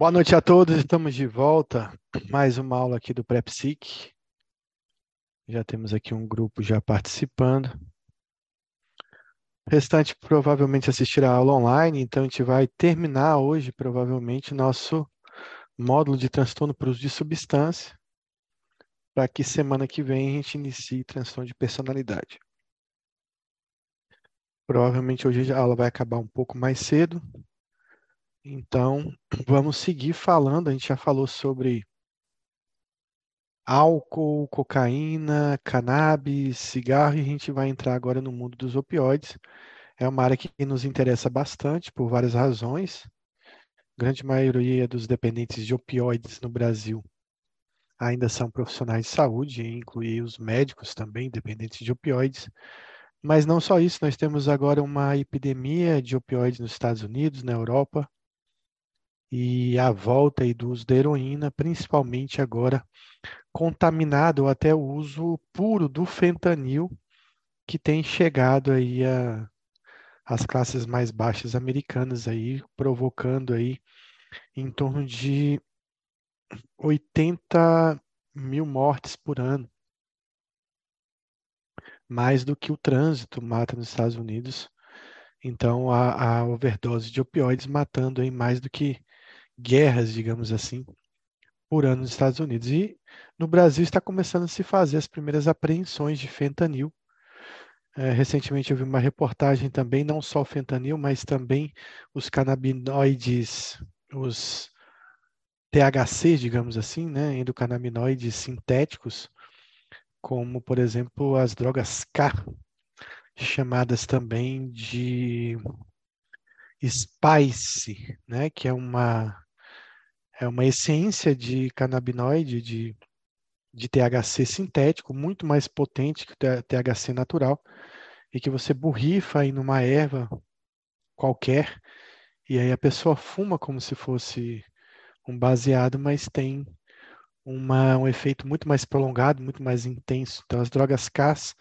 Boa noite a todos, estamos de volta. Mais uma aula aqui do PrEPSIC. Já temos aqui um grupo já participando. O restante provavelmente assistirá a aula online, então a gente vai terminar hoje, provavelmente, nosso módulo de transtorno por uso de substância, para que semana que vem a gente inicie transtorno de personalidade. Provavelmente hoje a aula vai acabar um pouco mais cedo, então, vamos seguir falando. A gente já falou sobre álcool, cocaína, cannabis, cigarro, e a gente vai entrar agora no mundo dos opioides. É uma área que nos interessa bastante por várias razões. A grande maioria dos dependentes de opioides no Brasil ainda são profissionais de saúde, incluir os médicos também dependentes de opioides. Mas não só isso, nós temos agora uma epidemia de opioides nos Estados Unidos, na Europa, e a volta aí do uso da heroína, principalmente agora contaminado até o uso puro do fentanil, que tem chegado aí a, as classes mais baixas americanas aí, provocando aí em torno de 80 mil mortes por ano. Mais do que o trânsito mata nos Estados Unidos. Então, a, a overdose de opioides matando aí mais do que guerras, digamos assim, por ano nos Estados Unidos. E no Brasil está começando a se fazer as primeiras apreensões de fentanil. É, recentemente eu vi uma reportagem também, não só o fentanil, mas também os canabinoides, os THC, digamos assim, né, endocannabinoides sintéticos, como, por exemplo, as drogas K, chamadas também de Spice, né, que é uma é uma essência de canabinoide, de, de THC sintético, muito mais potente que o THC natural, e que você borrifa aí numa erva qualquer, e aí a pessoa fuma como se fosse um baseado, mas tem uma, um efeito muito mais prolongado, muito mais intenso. Então, as drogas CAS,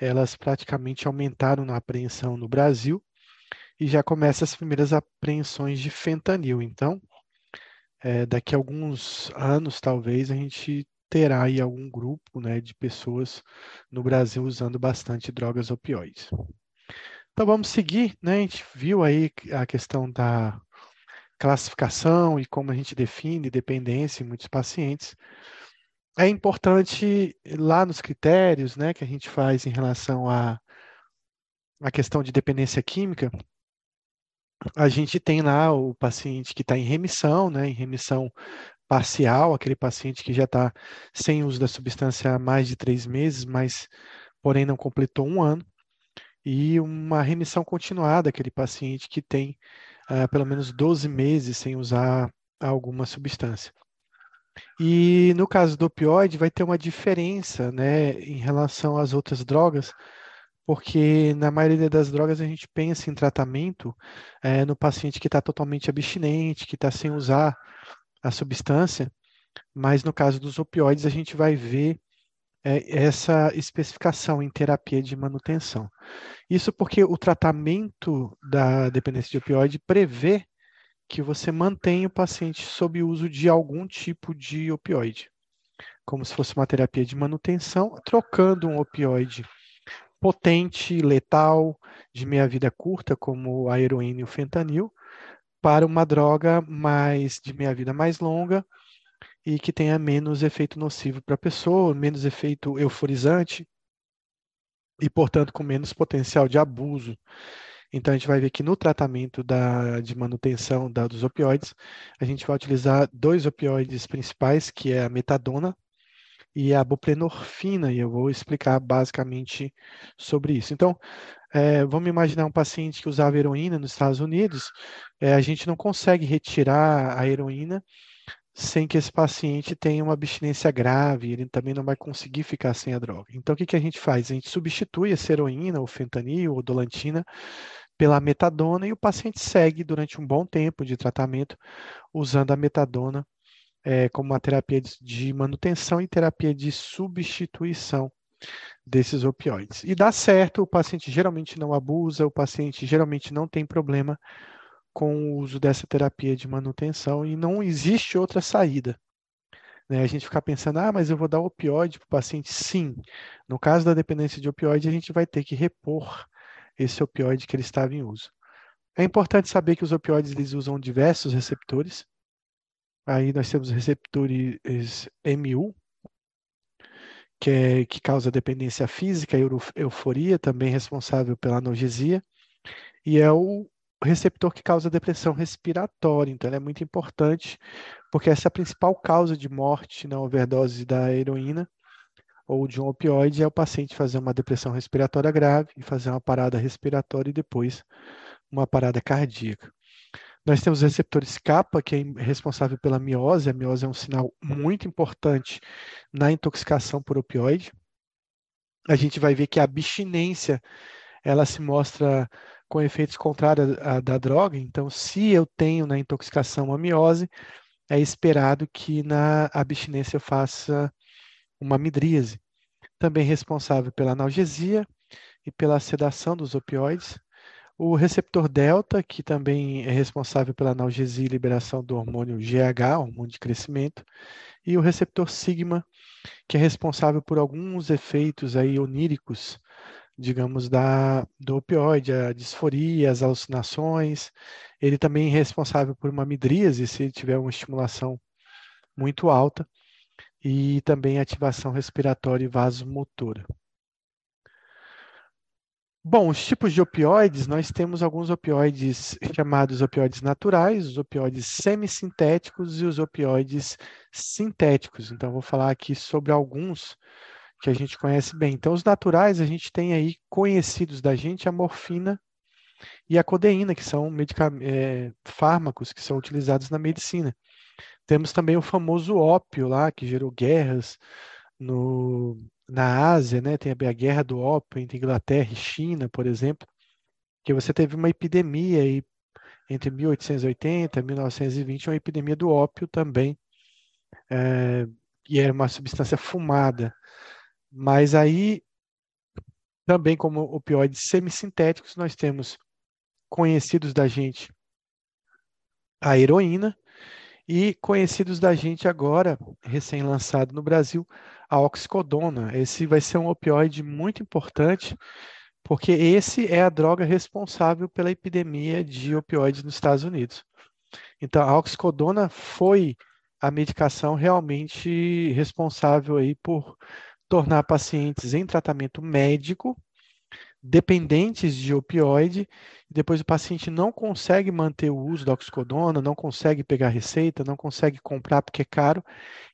elas praticamente aumentaram na apreensão no Brasil, e já começam as primeiras apreensões de fentanil. Então, é, daqui a alguns anos, talvez, a gente terá aí algum grupo né, de pessoas no Brasil usando bastante drogas opioides. Então vamos seguir, né? A gente viu aí a questão da classificação e como a gente define dependência em muitos pacientes. É importante lá nos critérios, né, que a gente faz em relação à a, a questão de dependência química, a gente tem lá o paciente que está em remissão, né, em remissão parcial, aquele paciente que já está sem uso da substância há mais de três meses, mas porém não completou um ano, e uma remissão continuada, aquele paciente que tem uh, pelo menos 12 meses sem usar alguma substância. E no caso do opioide, vai ter uma diferença né, em relação às outras drogas, porque na maioria das drogas a gente pensa em tratamento é, no paciente que está totalmente abstinente, que está sem usar a substância, mas no caso dos opioides a gente vai ver é, essa especificação em terapia de manutenção. Isso porque o tratamento da dependência de opioide prevê que você mantenha o paciente sob uso de algum tipo de opioide, como se fosse uma terapia de manutenção, trocando um opioide potente, letal, de meia-vida curta, como a heroína e o fentanil, para uma droga mais de meia-vida mais longa e que tenha menos efeito nocivo para a pessoa, menos efeito euforizante e, portanto, com menos potencial de abuso. Então, a gente vai ver que no tratamento da, de manutenção da, dos opioides, a gente vai utilizar dois opioides principais, que é a metadona e a buprenorfina, e eu vou explicar basicamente sobre isso. Então, é, vamos imaginar um paciente que usava heroína nos Estados Unidos, é, a gente não consegue retirar a heroína sem que esse paciente tenha uma abstinência grave, ele também não vai conseguir ficar sem a droga. Então, o que, que a gente faz? A gente substitui essa heroína, ou fentanil, ou dolantina, pela metadona e o paciente segue durante um bom tempo de tratamento usando a metadona é, como uma terapia de manutenção e terapia de substituição desses opioides. E dá certo, o paciente geralmente não abusa, o paciente geralmente não tem problema com o uso dessa terapia de manutenção e não existe outra saída. Né? A gente ficar pensando, ah, mas eu vou dar opioide para o paciente. Sim, no caso da dependência de opioide, a gente vai ter que repor esse opioide que ele estava em uso. É importante saber que os opioides eles usam diversos receptores. Aí nós temos receptores MU, que, é, que causa dependência física e euforia, também responsável pela analgesia, e é o receptor que causa depressão respiratória. Então, é muito importante, porque essa é a principal causa de morte na overdose da heroína ou de um opioide, é o paciente fazer uma depressão respiratória grave e fazer uma parada respiratória e depois uma parada cardíaca. Nós temos receptores kappa, que é responsável pela miose. A miose é um sinal muito importante na intoxicação por opioide. A gente vai ver que a abstinência ela se mostra com efeitos contrários à, da droga. Então, se eu tenho na intoxicação a miose, é esperado que na abstinência eu faça uma midríase. Também responsável pela analgesia e pela sedação dos opioides. O receptor delta, que também é responsável pela analgesia e liberação do hormônio GH, hormônio de crescimento, e o receptor sigma, que é responsável por alguns efeitos aí oníricos, digamos, da, do opioide, a disforia, as alucinações. Ele também é responsável por uma midríase, se tiver uma estimulação muito alta, e também ativação respiratória e vasomotora. Bom, os tipos de opioides, nós temos alguns opioides chamados opioides naturais, os opioides semissintéticos e os opioides sintéticos. Então, vou falar aqui sobre alguns que a gente conhece bem. Então, os naturais, a gente tem aí conhecidos da gente a morfina e a codeína, que são é, fármacos que são utilizados na medicina. Temos também o famoso ópio lá, que gerou guerras no, na Ásia, né, tem a guerra do ópio entre Inglaterra e China, por exemplo, que você teve uma epidemia aí entre 1880 e 1920, uma epidemia do ópio também, é, e era uma substância fumada. Mas aí, também como opioides semissintéticos, nós temos conhecidos da gente a heroína e conhecidos da gente agora, recém-lançado no Brasil, a oxicodona. Esse vai ser um opioide muito importante, porque esse é a droga responsável pela epidemia de opioides nos Estados Unidos. Então, a oxicodona foi a medicação realmente responsável aí por tornar pacientes em tratamento médico dependentes de opioide, depois o paciente não consegue manter o uso da oxicodona, não consegue pegar receita, não consegue comprar porque é caro,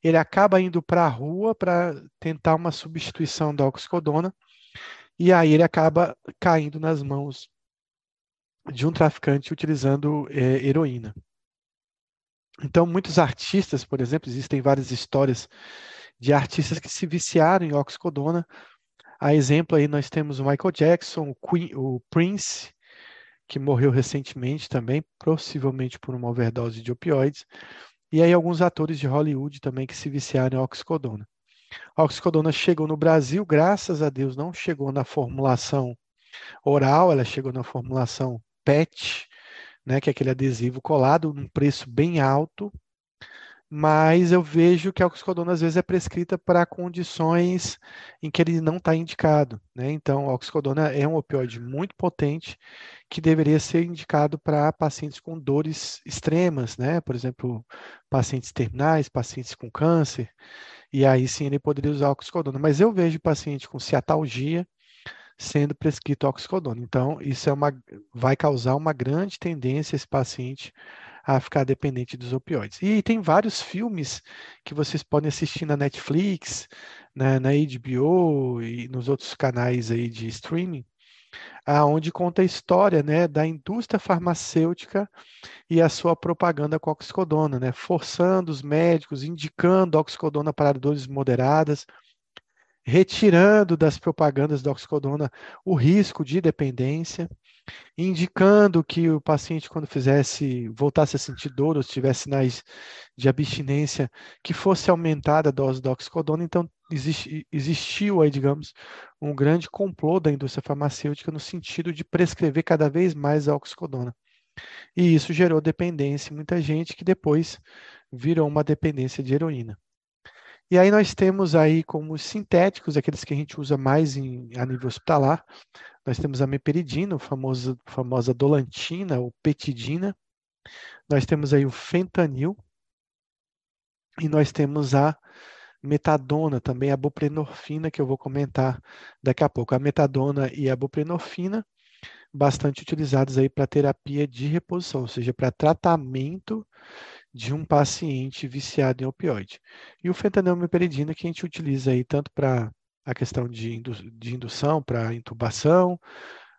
ele acaba indo para a rua para tentar uma substituição da oxicodona, e aí ele acaba caindo nas mãos de um traficante utilizando é, heroína. Então, muitos artistas, por exemplo, existem várias histórias de artistas que se viciaram em oxicodona a exemplo aí nós temos o Michael Jackson, o, Queen, o Prince, que morreu recentemente também, possivelmente por uma overdose de opioides, e aí alguns atores de Hollywood também que se viciaram em oxicodona. A oxicodona chegou no Brasil, graças a Deus, não chegou na formulação oral, ela chegou na formulação PET, né, que é aquele adesivo colado, num preço bem alto, mas eu vejo que a oxicodona às vezes é prescrita para condições em que ele não está indicado. Né? Então, a oxicodona é um opioide muito potente que deveria ser indicado para pacientes com dores extremas, né? por exemplo, pacientes terminais, pacientes com câncer, e aí sim ele poderia usar a oxicodona. Mas eu vejo paciente com ciatalgia sendo prescrito oxicodona. Então, isso é uma, vai causar uma grande tendência esse paciente a ficar dependente dos opioides. E tem vários filmes que vocês podem assistir na Netflix, na, na HBO e nos outros canais aí de streaming, aonde conta a história né, da indústria farmacêutica e a sua propaganda com oxicodona, né, forçando os médicos, indicando oxicodona para dores moderadas, retirando das propagandas da oxicodona o risco de dependência indicando que o paciente, quando fizesse, voltasse a sentir dor ou tivesse sinais de abstinência, que fosse aumentada a dose da oxicodona. Então, existiu aí, digamos, um grande complô da indústria farmacêutica no sentido de prescrever cada vez mais a oxicodona. E isso gerou dependência em muita gente que depois virou uma dependência de heroína. E aí nós temos aí como sintéticos, aqueles que a gente usa mais em, a nível hospitalar, nós temos a meperidina, a famosa, famosa dolantina ou petidina, nós temos aí o fentanil, e nós temos a metadona, também a buprenorfina, que eu vou comentar daqui a pouco. A metadona e a buprenorfina, bastante utilizados aí para terapia de reposição, ou seja, para tratamento de um paciente viciado em opioide. E o fentanil meperidina que a gente utiliza aí tanto para a questão de, indu de indução, para intubação,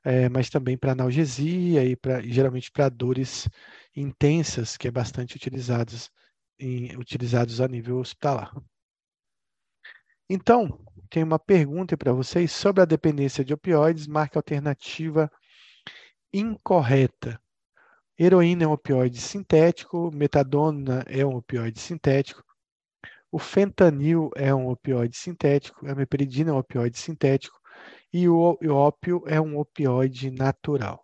é, mas também para analgesia e pra, geralmente para dores intensas, que é bastante utilizados, em, utilizados a nível hospitalar. Então, tem uma pergunta para vocês sobre a dependência de opioides, marca alternativa incorreta. Heroína é um opioide sintético, metadona é um opioide sintético, o fentanil é um opioide sintético, a meperidina é um opioide sintético e o ópio é um opioide natural.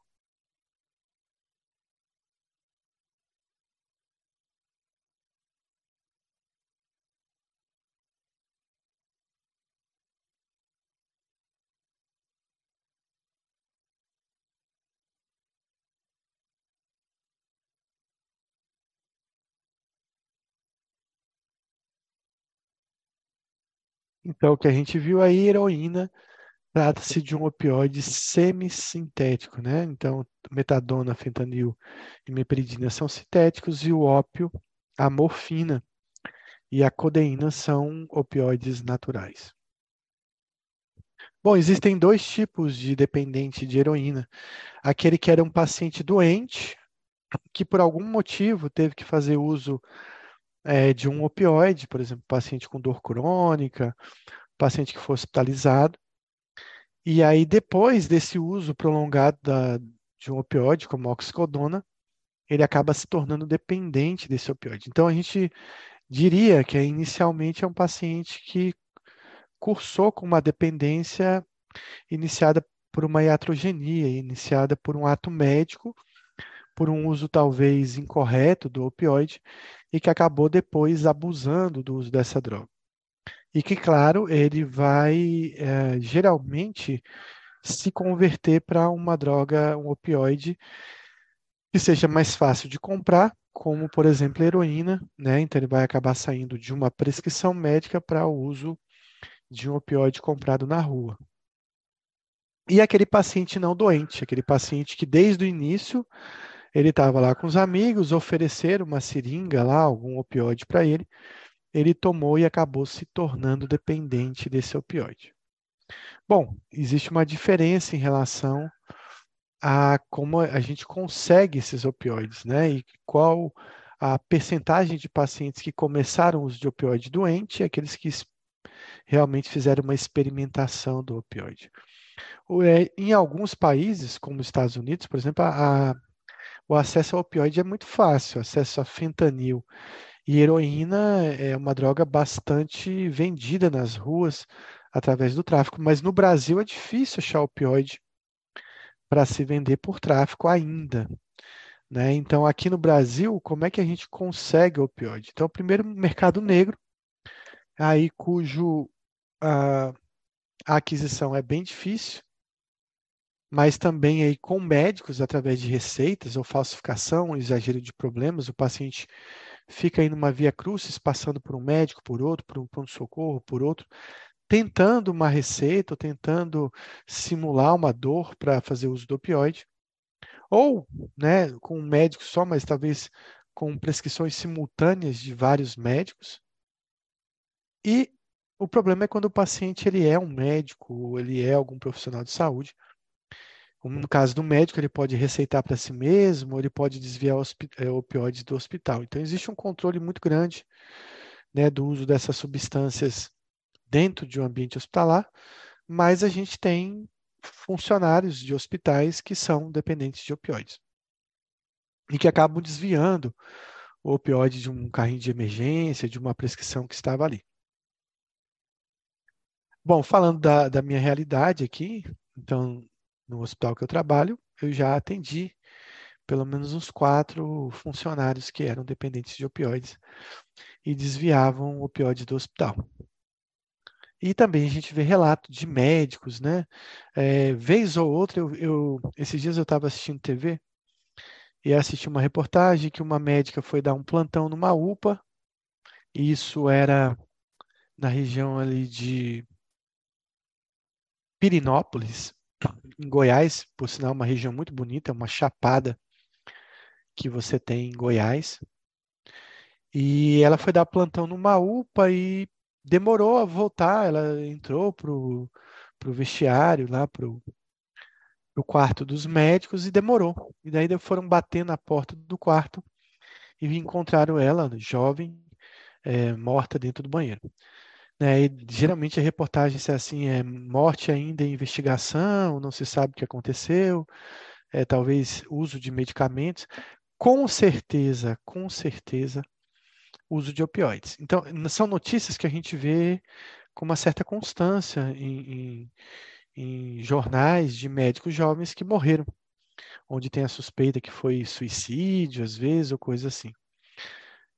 Então, o que a gente viu aí, heroína, trata-se de um opioide semissintético, né? Então, metadona, fentanil e meperidina são sintéticos e o ópio, a morfina e a codeína são opioides naturais. Bom, existem dois tipos de dependente de heroína. Aquele que era um paciente doente, que por algum motivo teve que fazer uso é, de um opioide, por exemplo, paciente com dor crônica, paciente que foi hospitalizado. E aí, depois desse uso prolongado da, de um opioide, como a oxicodona, ele acaba se tornando dependente desse opioide. Então, a gente diria que inicialmente é um paciente que cursou com uma dependência iniciada por uma iatrogenia, iniciada por um ato médico, por um uso talvez incorreto do opioide, e que acabou depois abusando do uso dessa droga. E que, claro, ele vai é, geralmente se converter para uma droga, um opioide, que seja mais fácil de comprar, como, por exemplo, heroína, né? Então, ele vai acabar saindo de uma prescrição médica para o uso de um opioide comprado na rua. E aquele paciente não doente, aquele paciente que desde o início ele estava lá com os amigos, ofereceram uma seringa lá, algum opioide para ele. Ele tomou e acabou se tornando dependente desse opioide. Bom, existe uma diferença em relação a como a gente consegue esses opioides, né? E qual a percentagem de pacientes que começaram o uso de opioide doente e aqueles que realmente fizeram uma experimentação do opioide. É, em alguns países, como os Estados Unidos, por exemplo, a, o acesso ao opioide é muito fácil, acesso a fentanil e heroína é uma droga bastante vendida nas ruas através do tráfico, mas no Brasil é difícil achar opioide para se vender por tráfico ainda. Né? Então, aqui no Brasil, como é que a gente consegue opioide? Então, primeiro, mercado negro, aí cujo a, a aquisição é bem difícil, mas também aí com médicos através de receitas ou falsificação, exagero de problemas, o paciente fica aí numa via crucis, passando por um médico, por outro, por um pronto-socorro, por outro, tentando uma receita, ou tentando simular uma dor para fazer uso do opioide, ou né, com um médico só, mas talvez com prescrições simultâneas de vários médicos. E o problema é quando o paciente ele é um médico, ou ele é algum profissional de saúde, no caso do médico, ele pode receitar para si mesmo, ou ele pode desviar é, opioides do hospital. Então, existe um controle muito grande né, do uso dessas substâncias dentro de um ambiente hospitalar, mas a gente tem funcionários de hospitais que são dependentes de opioides e que acabam desviando o opioide de um carrinho de emergência, de uma prescrição que estava ali. Bom, falando da, da minha realidade aqui, então no hospital que eu trabalho, eu já atendi pelo menos uns quatro funcionários que eram dependentes de opioides e desviavam opioides do hospital. E também a gente vê relato de médicos, né? É, vez ou outra, eu, eu esses dias eu estava assistindo TV e assisti uma reportagem que uma médica foi dar um plantão numa UPA, e isso era na região ali de Pirinópolis, em Goiás, por sinal, uma região muito bonita, uma chapada que você tem em Goiás. E ela foi dar plantão numa UPA e demorou a voltar. Ela entrou pro, pro vestiário, lá pro, pro quarto dos médicos e demorou. E daí foram bater na porta do quarto e encontraram ela, jovem, é, morta dentro do banheiro. Né? E, geralmente a reportagem é assim, é morte ainda em investigação, não se sabe o que aconteceu, é, talvez uso de medicamentos. Com certeza, com certeza, uso de opioides. Então, são notícias que a gente vê com uma certa constância em, em, em jornais de médicos jovens que morreram, onde tem a suspeita que foi suicídio, às vezes, ou coisa assim.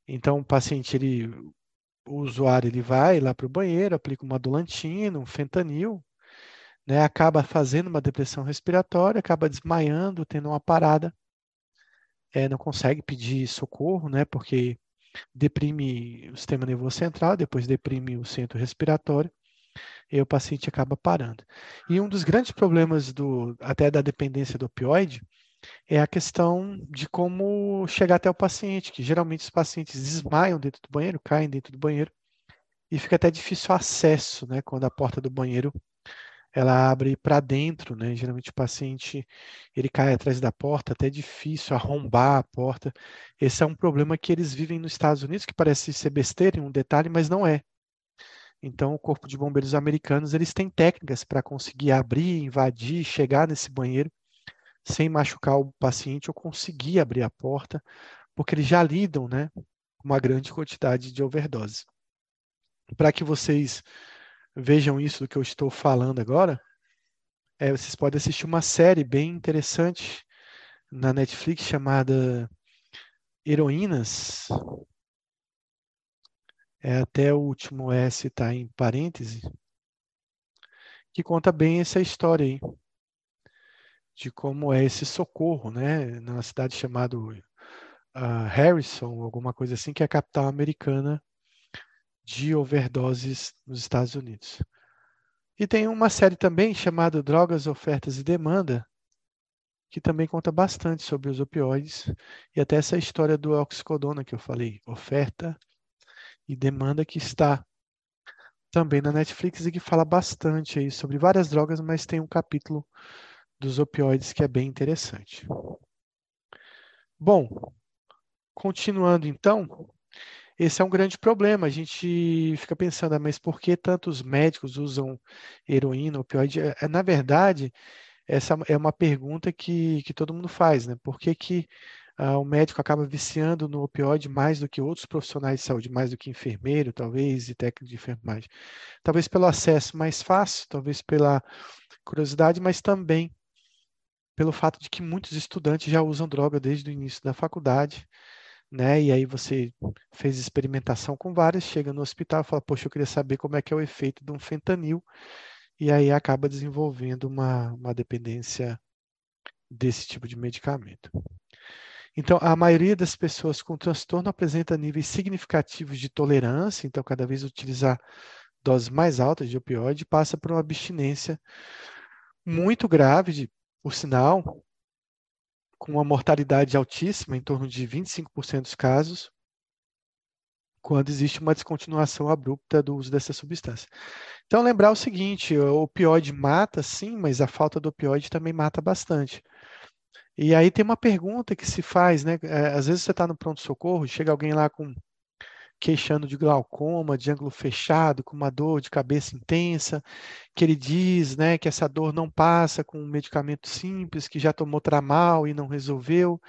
Então, o paciente ele o usuário ele vai lá para o banheiro, aplica uma dolantina, um fentanil, né, acaba fazendo uma depressão respiratória, acaba desmaiando, tendo uma parada, é, não consegue pedir socorro, né, porque deprime o sistema nervoso central, depois deprime o centro respiratório, e o paciente acaba parando. E um dos grandes problemas do, até da dependência do opioide é a questão de como chegar até o paciente, que geralmente os pacientes desmaiam dentro do banheiro, caem dentro do banheiro, e fica até difícil o acesso, né, quando a porta do banheiro ela abre para dentro, né? Geralmente o paciente ele cai atrás da porta, até é difícil arrombar a porta. Esse é um problema que eles vivem nos Estados Unidos, que parece ser besteira, um detalhe, mas não é. Então, o Corpo de Bombeiros americanos eles têm técnicas para conseguir abrir, invadir, chegar nesse banheiro sem machucar o paciente ou conseguir abrir a porta, porque eles já lidam né, com uma grande quantidade de overdose. Para que vocês vejam isso do que eu estou falando agora, é, vocês podem assistir uma série bem interessante na Netflix chamada Heroínas. É, até o último S está em parêntese, que conta bem essa história aí de como é esse socorro, né, numa cidade chamada uh, Harrison, alguma coisa assim, que é a capital americana de overdoses nos Estados Unidos. E tem uma série também chamada Drogas, Ofertas e Demanda, que também conta bastante sobre os opioides e até essa história do oxicodona que eu falei, oferta e demanda que está também na Netflix e que fala bastante aí sobre várias drogas, mas tem um capítulo dos opioides, que é bem interessante. Bom, continuando então, esse é um grande problema. A gente fica pensando, ah, mas por que tantos médicos usam heroína, opioide? É, é, na verdade, essa é uma pergunta que, que todo mundo faz, né? Por que, que ah, o médico acaba viciando no opioide mais do que outros profissionais de saúde, mais do que enfermeiro, talvez, e técnico de enfermagem? Talvez pelo acesso mais fácil, talvez pela curiosidade, mas também pelo fato de que muitos estudantes já usam droga desde o início da faculdade, né? E aí você fez experimentação com vários, chega no hospital e fala, poxa, eu queria saber como é que é o efeito de um fentanil, e aí acaba desenvolvendo uma, uma dependência desse tipo de medicamento. Então, a maioria das pessoas com transtorno apresenta níveis significativos de tolerância, então cada vez utilizar doses mais altas de opioide passa por uma abstinência muito grave de por sinal, com uma mortalidade altíssima, em torno de 25% dos casos, quando existe uma descontinuação abrupta do uso dessa substância. Então, lembrar o seguinte: o opioide mata, sim, mas a falta do opioide também mata bastante. E aí tem uma pergunta que se faz, né? É, às vezes você está no pronto-socorro, chega alguém lá com queixando de glaucoma, de ângulo fechado, com uma dor de cabeça intensa, que ele diz né, que essa dor não passa com um medicamento simples, que já tomou tramal e não resolveu,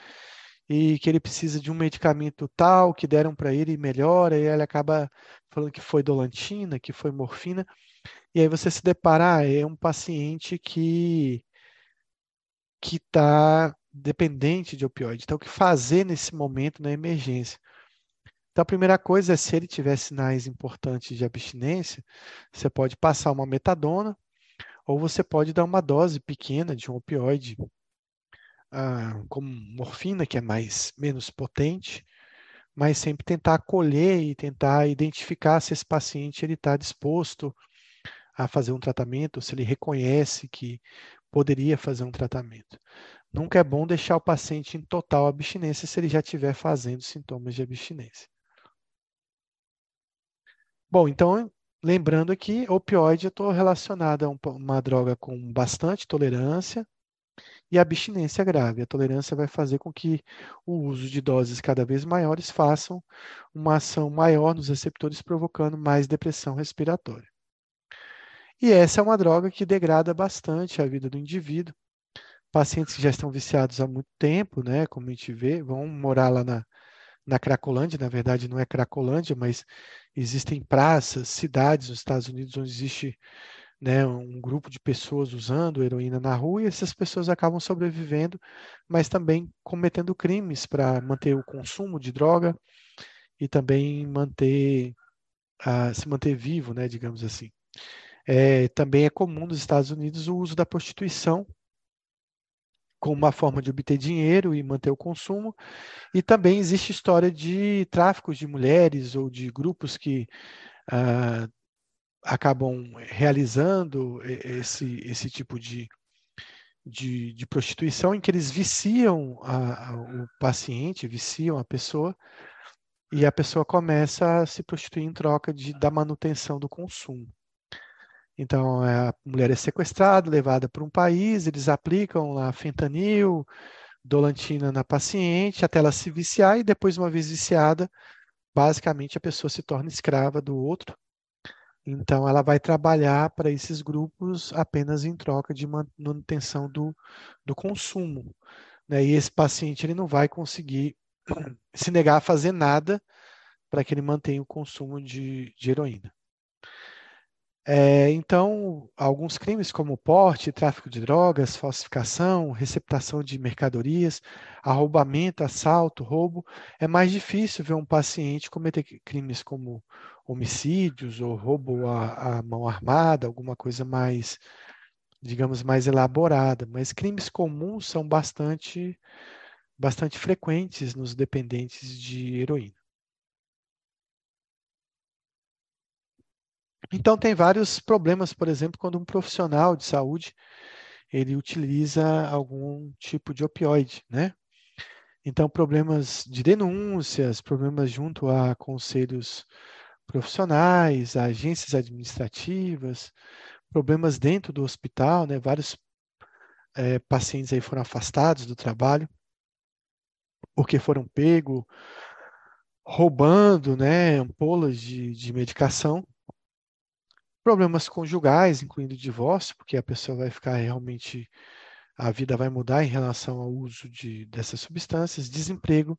e que ele precisa de um medicamento tal que deram para ele e melhora, e ele acaba falando que foi dolantina, que foi morfina, e aí você se depara, ah, é um paciente que que está dependente de opioide. Então, o que fazer nesse momento na emergência? Então, a primeira coisa é, se ele tiver sinais importantes de abstinência, você pode passar uma metadona, ou você pode dar uma dose pequena de um opioide, ah, como morfina, que é mais menos potente, mas sempre tentar acolher e tentar identificar se esse paciente ele está disposto a fazer um tratamento, se ele reconhece que poderia fazer um tratamento. Nunca é bom deixar o paciente em total abstinência se ele já estiver fazendo sintomas de abstinência. Bom, então, lembrando que opioide estou relacionado a um, uma droga com bastante tolerância, e abstinência grave. A tolerância vai fazer com que o uso de doses cada vez maiores façam uma ação maior nos receptores, provocando mais depressão respiratória. E essa é uma droga que degrada bastante a vida do indivíduo. Pacientes que já estão viciados há muito tempo, né, como a gente vê, vão morar lá na, na Cracolândia, na verdade não é Cracolândia, mas existem praças, cidades nos Estados Unidos onde existe né, um grupo de pessoas usando heroína na rua e essas pessoas acabam sobrevivendo, mas também cometendo crimes para manter o consumo de droga e também manter uh, se manter vivo, né, digamos assim. É, também é comum nos Estados Unidos o uso da prostituição como uma forma de obter dinheiro e manter o consumo. E também existe história de tráfico de mulheres ou de grupos que uh, acabam realizando esse, esse tipo de, de, de prostituição, em que eles viciam a, a, o paciente, viciam a pessoa, e a pessoa começa a se prostituir em troca de, da manutenção do consumo. Então, a mulher é sequestrada, levada para um país, eles aplicam lá fentanil, dolantina na paciente, até ela se viciar, e depois, uma vez viciada, basicamente a pessoa se torna escrava do outro, então, ela vai trabalhar para esses grupos apenas em troca de manutenção do, do consumo. Né? E esse paciente ele não vai conseguir se negar a fazer nada para que ele mantenha o consumo de, de heroína. É, então, alguns crimes como porte, tráfico de drogas, falsificação, receptação de mercadorias, arrombamento, assalto, roubo, é mais difícil ver um paciente cometer crimes como homicídios ou roubo à, à mão armada, alguma coisa mais, digamos, mais elaborada. Mas crimes comuns são bastante, bastante frequentes nos dependentes de heroína. Então tem vários problemas, por exemplo, quando um profissional de saúde ele utiliza algum tipo de opioide, né? Então problemas de denúncias, problemas junto a conselhos profissionais, agências administrativas, problemas dentro do hospital, né? Vários é, pacientes aí foram afastados do trabalho porque foram pegos roubando, né, ampolas de, de medicação Problemas conjugais, incluindo divórcio, porque a pessoa vai ficar realmente, a vida vai mudar em relação ao uso de, dessas substâncias, desemprego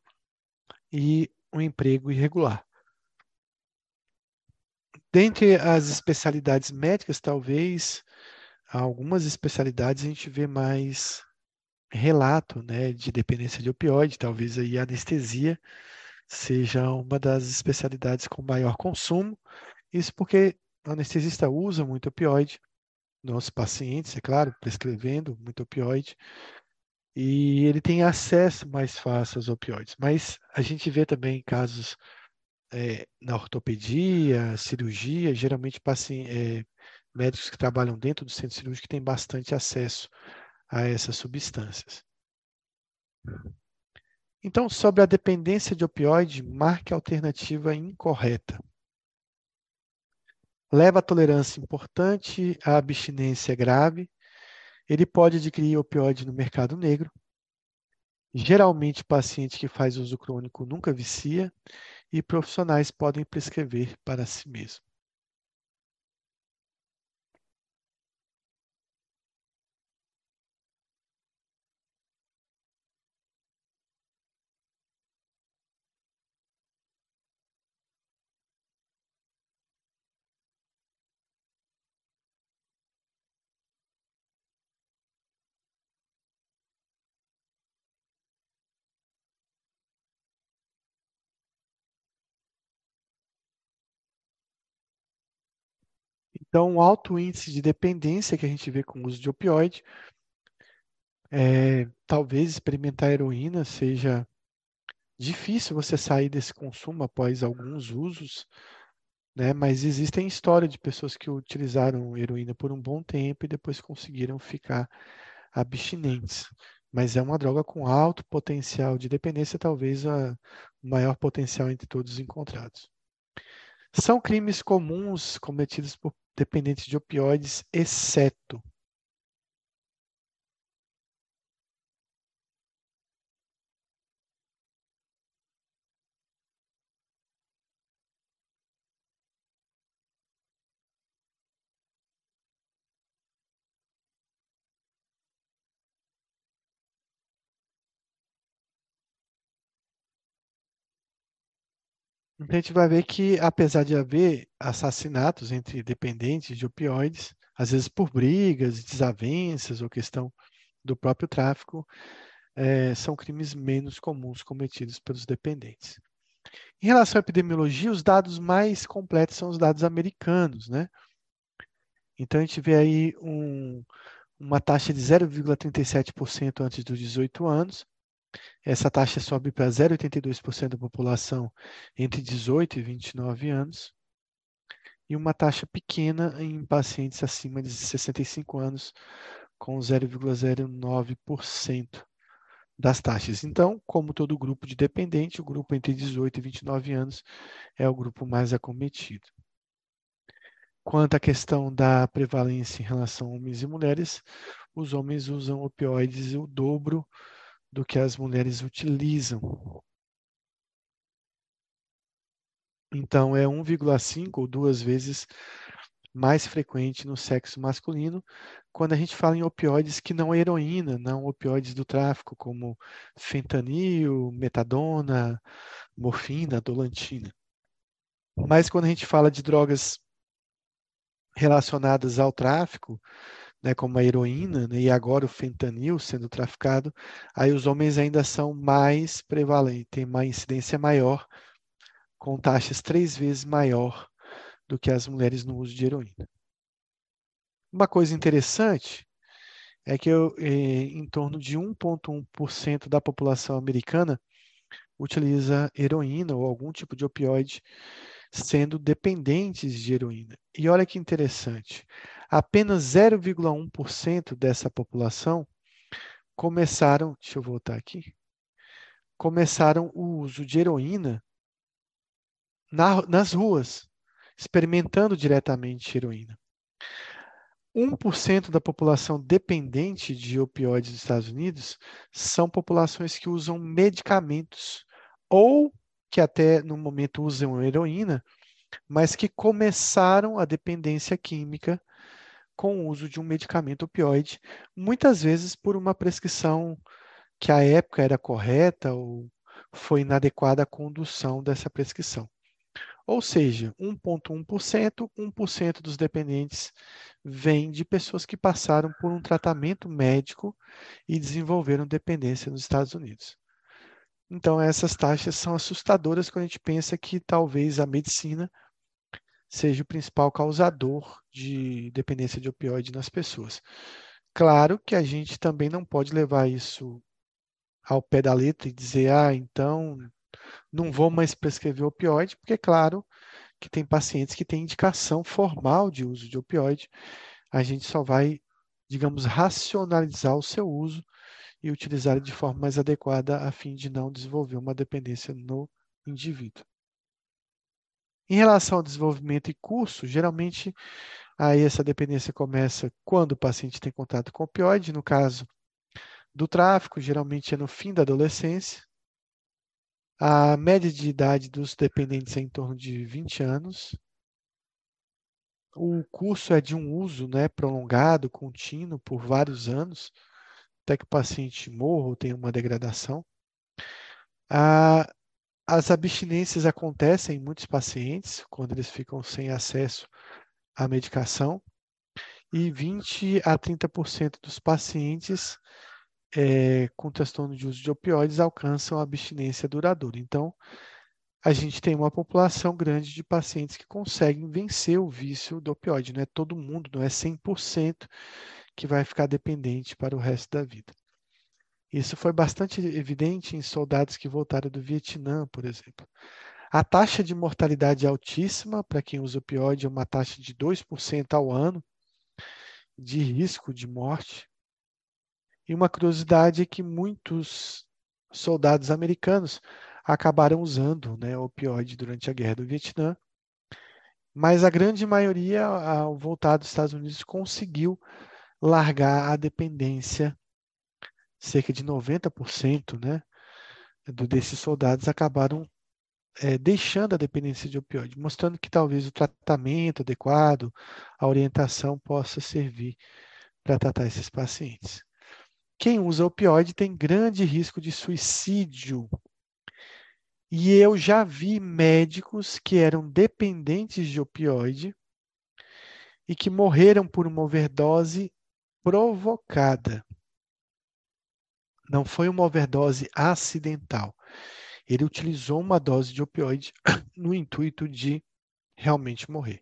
e um emprego irregular. Dentre as especialidades médicas, talvez algumas especialidades a gente vê mais relato né, de dependência de opioide, talvez aí anestesia seja uma das especialidades com maior consumo. Isso porque o anestesista usa muito opioide nos pacientes, é claro, prescrevendo muito opioide, e ele tem acesso mais fácil aos opioides. Mas a gente vê também casos é, na ortopedia, cirurgia, geralmente é, médicos que trabalham dentro do centro cirúrgico têm bastante acesso a essas substâncias. Então, sobre a dependência de opioide, marque a alternativa incorreta leva a tolerância importante à abstinência grave. Ele pode adquirir opioide no mercado negro. Geralmente, paciente que faz uso crônico nunca vicia e profissionais podem prescrever para si mesmo. Então, o alto índice de dependência que a gente vê com o uso de opioide, é, talvez experimentar heroína seja difícil você sair desse consumo após alguns usos, né? Mas existem histórias de pessoas que utilizaram heroína por um bom tempo e depois conseguiram ficar abstinentes. Mas é uma droga com alto potencial de dependência, talvez a, o maior potencial entre todos encontrados. São crimes comuns cometidos por dependentes de opioides, exceto A gente vai ver que, apesar de haver assassinatos entre dependentes de opioides, às vezes por brigas, desavenças ou questão do próprio tráfico, é, são crimes menos comuns cometidos pelos dependentes. Em relação à epidemiologia, os dados mais completos são os dados americanos, né? Então a gente vê aí um, uma taxa de 0,37% antes dos 18 anos, essa taxa sobe para 0,82% da população entre 18 e 29 anos e uma taxa pequena em pacientes acima de 65 anos, com 0,09% das taxas. Então, como todo grupo de dependente, o grupo entre 18 e 29 anos é o grupo mais acometido. Quanto à questão da prevalência em relação a homens e mulheres, os homens usam opioides o dobro do que as mulheres utilizam. Então, é 1,5 ou duas vezes mais frequente no sexo masculino quando a gente fala em opioides que não é heroína, não opioides do tráfico, como fentanil, metadona, morfina, dolantina. Mas quando a gente fala de drogas relacionadas ao tráfico, né, como a heroína, né, e agora o fentanil sendo traficado, aí os homens ainda são mais prevalentes, têm uma incidência maior, com taxas três vezes maior do que as mulheres no uso de heroína. Uma coisa interessante é que eu, eh, em torno de 1,1% da população americana utiliza heroína ou algum tipo de opioide sendo dependentes de heroína. E olha que interessante, apenas 0,1% dessa população começaram, deixa eu voltar aqui, começaram o uso de heroína na, nas ruas, experimentando diretamente heroína. 1% da população dependente de opioides nos Estados Unidos são populações que usam medicamentos ou que até no momento usam heroína, mas que começaram a dependência química com o uso de um medicamento opioide, muitas vezes por uma prescrição que à época era correta ou foi inadequada a condução dessa prescrição. Ou seja, 1,1%, 1% dos dependentes vem de pessoas que passaram por um tratamento médico e desenvolveram dependência nos Estados Unidos. Então, essas taxas são assustadoras quando a gente pensa que talvez a medicina seja o principal causador de dependência de opioide nas pessoas. Claro que a gente também não pode levar isso ao pé da letra e dizer, ah, então não vou mais prescrever opioide, porque é claro que tem pacientes que têm indicação formal de uso de opioide. A gente só vai, digamos, racionalizar o seu uso e utilizar de forma mais adequada a fim de não desenvolver uma dependência no indivíduo. Em relação ao desenvolvimento e curso, geralmente aí essa dependência começa quando o paciente tem contato com opioide, no caso do tráfico, geralmente é no fim da adolescência. A média de idade dos dependentes é em torno de 20 anos. O curso é de um uso né, prolongado, contínuo, por vários anos, até que o paciente morra ou tenha uma degradação. A as abstinências acontecem em muitos pacientes, quando eles ficam sem acesso à medicação, e 20 a 30% dos pacientes é, com transtorno de uso de opioides alcançam a abstinência duradoura. Então, a gente tem uma população grande de pacientes que conseguem vencer o vício do opioide. Não é todo mundo, não é 100% que vai ficar dependente para o resto da vida. Isso foi bastante evidente em soldados que voltaram do Vietnã, por exemplo. A taxa de mortalidade é altíssima para quem usa opioide, é uma taxa de 2% ao ano de risco de morte. E uma curiosidade é que muitos soldados americanos acabaram usando né, opioide durante a guerra do Vietnã, mas a grande maioria, ao voltar dos Estados Unidos, conseguiu largar a dependência cerca de 90% né, do, desses soldados acabaram é, deixando a dependência de opioide, mostrando que talvez o tratamento adequado, a orientação possa servir para tratar esses pacientes. Quem usa opioide tem grande risco de suicídio. E eu já vi médicos que eram dependentes de opioide e que morreram por uma overdose provocada. Não foi uma overdose acidental. Ele utilizou uma dose de opioide no intuito de realmente morrer.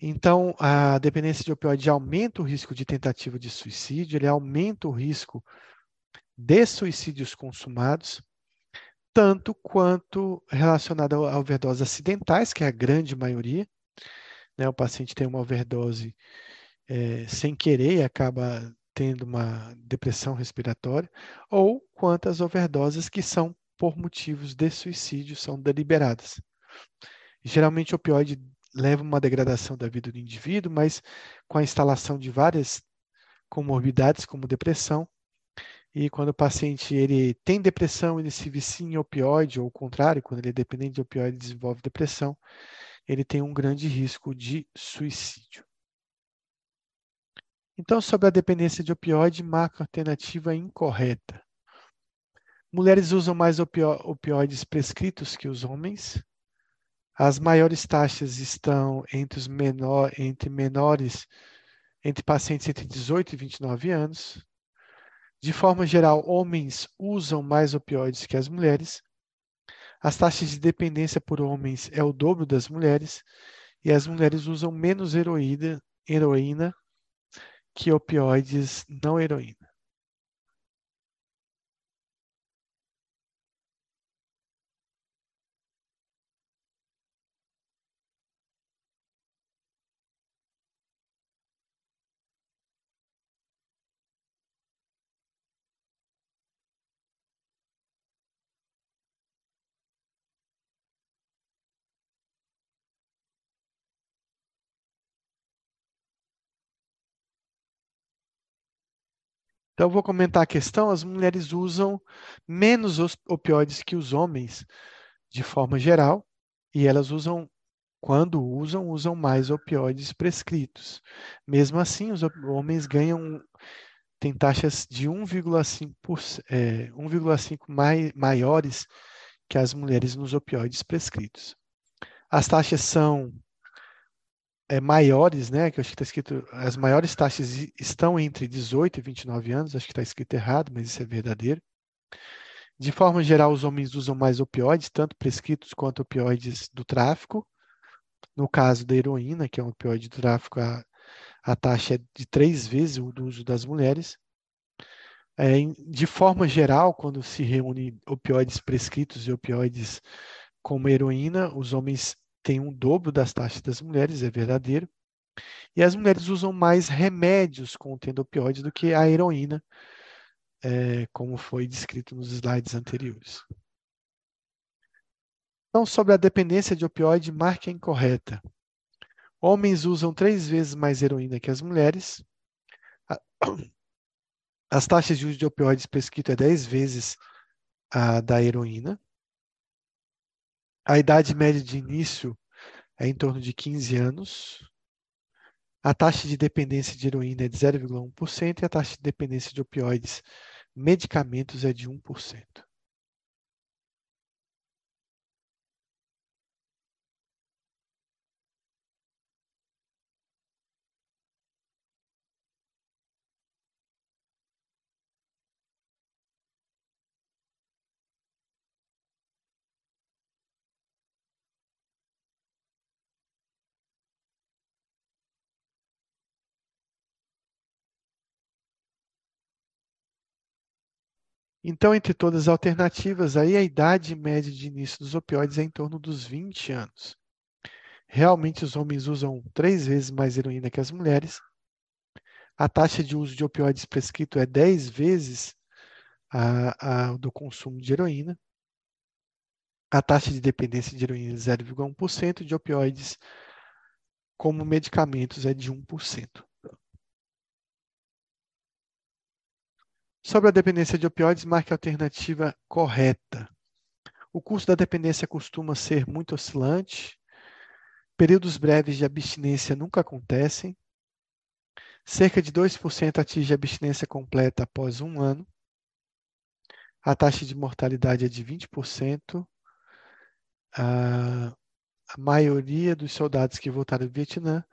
Então, a dependência de opioide aumenta o risco de tentativa de suicídio, ele aumenta o risco de suicídios consumados, tanto quanto relacionado a overdoses acidentais, que é a grande maioria. Né? O paciente tem uma overdose é, sem querer e acaba tendo uma depressão respiratória, ou quantas overdoses que são por motivos de suicídio, são deliberadas. Geralmente, o opioide leva uma degradação da vida do indivíduo, mas com a instalação de várias comorbidades, como depressão, e quando o paciente ele tem depressão, ele se vicia em opioide, ou o contrário, quando ele é dependente de opioide desenvolve depressão, ele tem um grande risco de suicídio. Então, sobre a dependência de opioide, marca alternativa incorreta. Mulheres usam mais opioides prescritos que os homens. As maiores taxas estão entre os menor, entre menores, entre pacientes entre 18 e 29 anos. De forma geral, homens usam mais opioides que as mulheres. As taxas de dependência por homens é o dobro das mulheres e as mulheres usam menos heroína, heroína que opioides não heroína. Então, eu vou comentar a questão: as mulheres usam menos opioides que os homens, de forma geral, e elas usam, quando usam, usam mais opioides prescritos. Mesmo assim, os homens ganham, têm taxas de 1,5 é, 1,5 mai, maiores que as mulheres nos opioides prescritos. As taxas são é, maiores, né, que eu acho que está escrito, as maiores taxas estão entre 18 e 29 anos, acho que está escrito errado, mas isso é verdadeiro. De forma geral, os homens usam mais opioides, tanto prescritos quanto opioides do tráfico. No caso da heroína, que é um opioide do tráfico, a, a taxa é de três vezes o do uso das mulheres. É, de forma geral, quando se reúne opioides prescritos e opioides como heroína, os homens tem um dobro das taxas das mulheres, é verdadeiro. E as mulheres usam mais remédios contendo opioides do que a heroína, é, como foi descrito nos slides anteriores. Então, sobre a dependência de opioide, marca incorreta. Homens usam três vezes mais heroína que as mulheres. As taxas de uso de opioides prescrito é 10 vezes a da heroína. A idade média de início é em torno de 15 anos. A taxa de dependência de heroína é de 0,1% e a taxa de dependência de opioides medicamentos é de 1%. Então, entre todas as alternativas, aí a idade média de início dos opioides é em torno dos 20 anos. Realmente, os homens usam três vezes mais heroína que as mulheres. A taxa de uso de opioides prescrito é 10 vezes a, a do consumo de heroína. A taxa de dependência de heroína é 0,1%, de opioides como medicamentos é de 1%. Sobre a dependência de opioides, marque a alternativa correta. O curso da dependência costuma ser muito oscilante. Períodos breves de abstinência nunca acontecem. Cerca de 2% atinge a abstinência completa após um ano. A taxa de mortalidade é de 20%. A, maioria dos soldados que voltaram do Vietnã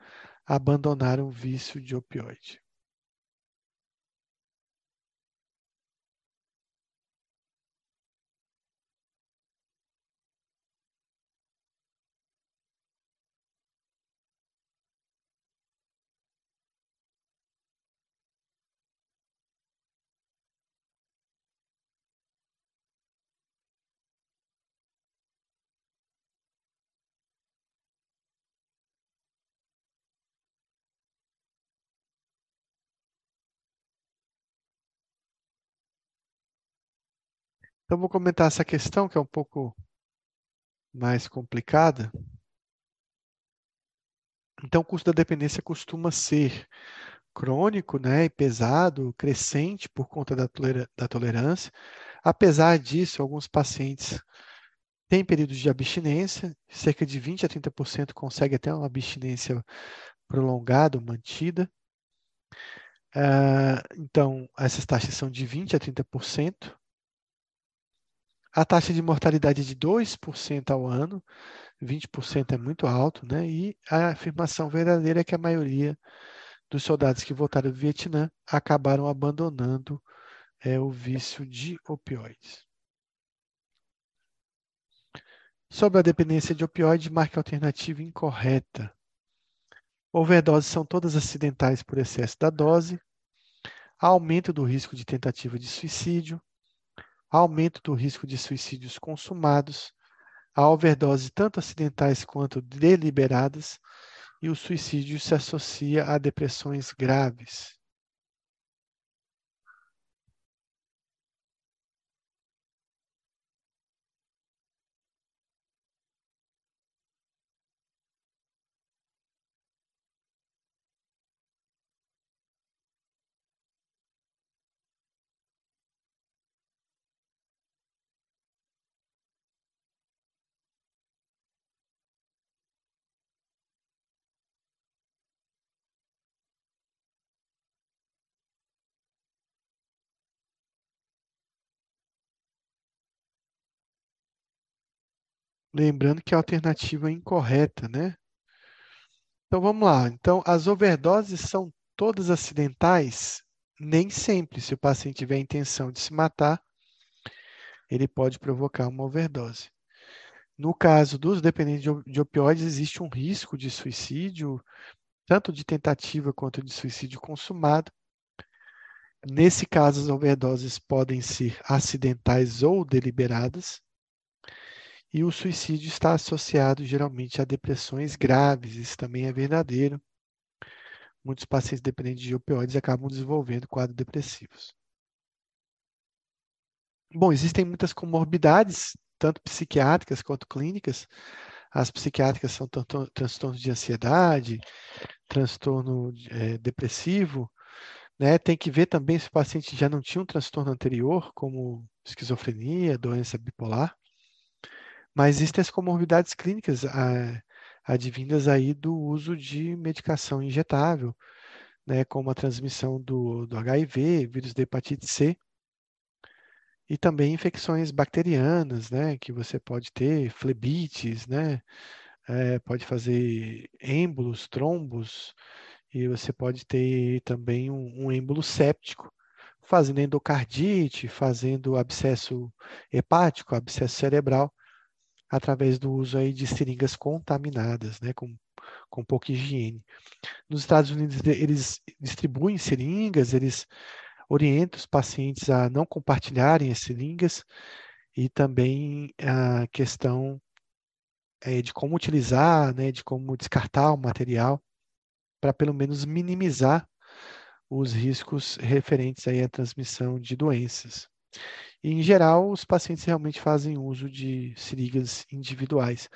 abandonaram o vício de opioide. Então, vou comentar essa questão que é um pouco mais complicada. Então, o custo da dependência costuma ser crônico né, e pesado, crescente por conta da, toler da tolerância. Apesar disso, alguns pacientes têm períodos de abstinência, cerca de 20 a 30% consegue até uma abstinência prolongada mantida. Uh, então, essas taxas são de 20 a 30%. A taxa de mortalidade é de 2% ao ano, 20% é muito alto, né? E a afirmação verdadeira é que a maioria dos soldados que voltaram do Vietnã acabaram abandonando é, o vício de opioides. Sobre a dependência de opioide, marque a alternativa incorreta. Overdoses são todas acidentais por excesso da dose, aumento do risco de tentativa de suicídio, aumento do risco de suicídios consumados, a overdose tanto acidentais quanto deliberadas, e o suicídio se associa a depressões graves. Lembrando que a alternativa é incorreta, né? Então vamos lá. Então, as overdoses são todas acidentais? Nem sempre. Se o paciente tiver a intenção de se matar, ele pode provocar uma overdose. No caso dos dependentes de opioides, existe um risco de suicídio, tanto de tentativa quanto de suicídio consumado. Nesse caso, as overdoses podem ser acidentais ou deliberadas. E o suicídio está associado geralmente a depressões graves, isso também é verdadeiro. Muitos pacientes dependentes de opioides acabam desenvolvendo quadros depressivos. Bom, existem muitas comorbidades, tanto psiquiátricas quanto clínicas. As psiquiátricas são transtornos de ansiedade, transtorno é, depressivo. Né? Tem que ver também se o paciente já não tinha um transtorno anterior, como esquizofrenia, doença bipolar. Mas existem as comorbidades clínicas ah, advindas aí do uso de medicação injetável, né, como a transmissão do, do HIV, vírus da hepatite C, e também infecções bacterianas, né, que você pode ter, flebites, né, é, pode fazer êmbolos, trombos, e você pode ter também um, um êmbolo séptico, fazendo endocardite, fazendo abscesso hepático, abscesso cerebral, através do uso aí de seringas contaminadas, né, com, com pouca higiene. Nos Estados Unidos, eles distribuem seringas, eles orienta os pacientes a não compartilharem as seringas e também a questão é, de como utilizar, né, de como descartar o material para pelo menos minimizar os riscos referentes aí à transmissão de doenças. E, em geral, os pacientes realmente fazem uso de seringas individuais.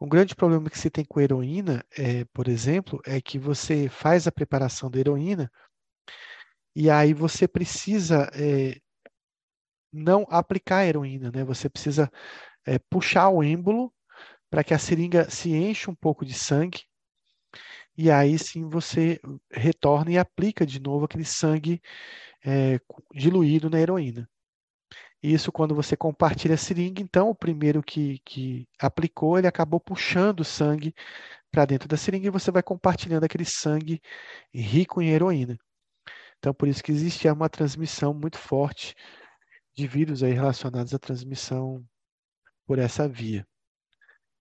Um grande problema que se tem com heroína, é, por exemplo, é que você faz a preparação da heroína e aí você precisa é, não aplicar a heroína, né? Você precisa é, puxar o êmbolo para que a seringa se encha um pouco de sangue e aí sim você retorna e aplica de novo aquele sangue é, diluído na heroína. Isso quando você compartilha a seringa, então o primeiro que, que aplicou, ele acabou puxando o sangue para dentro da seringa e você vai compartilhando aquele sangue rico em heroína. Então, por isso que existe uma transmissão muito forte de vírus aí relacionados à transmissão por essa via.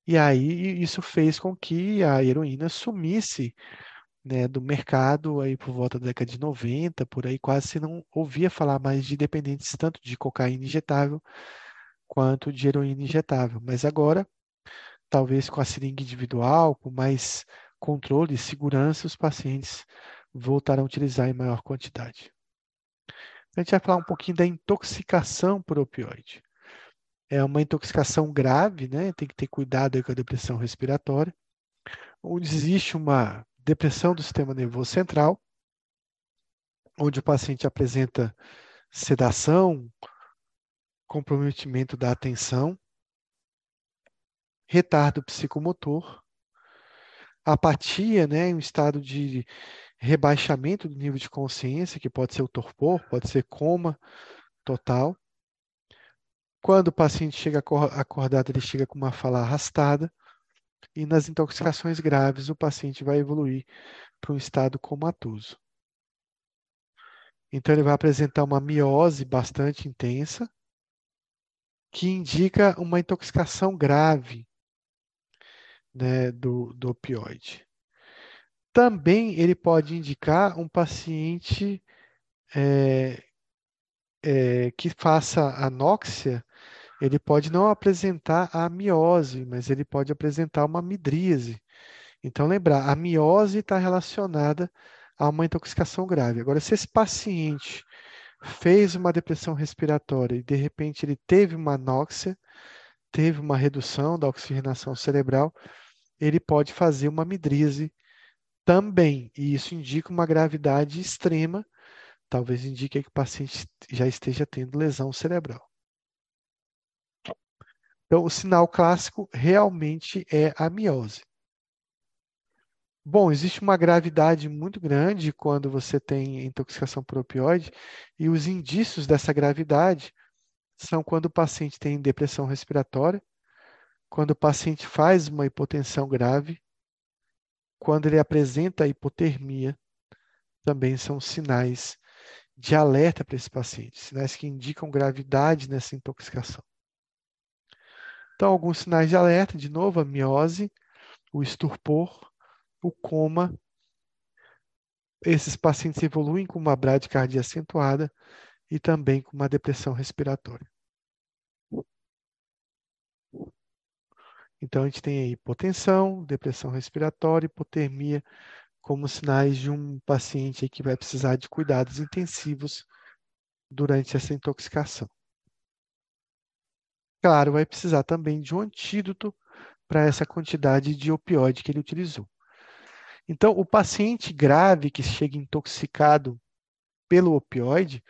E aí isso fez com que a heroína sumisse né, do mercado aí por volta da década de 90, por aí quase se não ouvia falar mais de dependentes tanto de cocaína injetável quanto de heroína injetável. Mas agora, talvez com a seringa individual, com mais controle e segurança, os pacientes voltarão a utilizar em maior quantidade. A gente vai falar um pouquinho da intoxicação por opioide. É uma intoxicação grave, né? Tem que ter cuidado com a depressão respiratória, onde existe uma depressão do sistema nervoso central, onde o paciente apresenta sedação, comprometimento da atenção, retardo psicomotor, apatia, né, um estado de rebaixamento do nível de consciência, que pode ser o torpor, pode ser coma total. Quando o paciente chega acordado, ele chega com uma fala arrastada, e nas intoxicações graves o paciente vai evoluir para um estado comatoso. Então ele vai apresentar uma miose bastante intensa, que indica uma intoxicação grave né, do, do opioide. Também ele pode indicar um paciente é, é, que faça anóxia ele pode não apresentar a miose, mas ele pode apresentar uma midríase. Então, lembrar, a miose está relacionada a uma intoxicação grave. Agora, se esse paciente fez uma depressão respiratória e, de repente, ele teve uma anóxia, teve uma redução da oxigenação cerebral, ele pode fazer uma midríase também. E isso indica uma gravidade extrema, talvez indique que o paciente já esteja tendo lesão cerebral. Então, o sinal clássico realmente é a miose. Bom, existe uma gravidade muito grande quando você tem intoxicação por opioide, e os indícios dessa gravidade são quando o paciente tem depressão respiratória, quando o paciente faz uma hipotensão grave, quando ele apresenta hipotermia, também são sinais de alerta para esse paciente, sinais que indicam gravidade nessa intoxicação. Então, alguns sinais de alerta, de novo, a miose, o estupor, o coma. Esses pacientes evoluem com uma bradicardia acentuada e também com uma depressão respiratória. Então, a gente tem aí hipotensão, depressão respiratória, hipotermia, como sinais de um paciente que vai precisar de cuidados intensivos durante essa intoxicação. Claro, vai precisar também de um antídoto para essa quantidade de opioide que ele utilizou. Então, o paciente grave que chega intoxicado pelo opioide,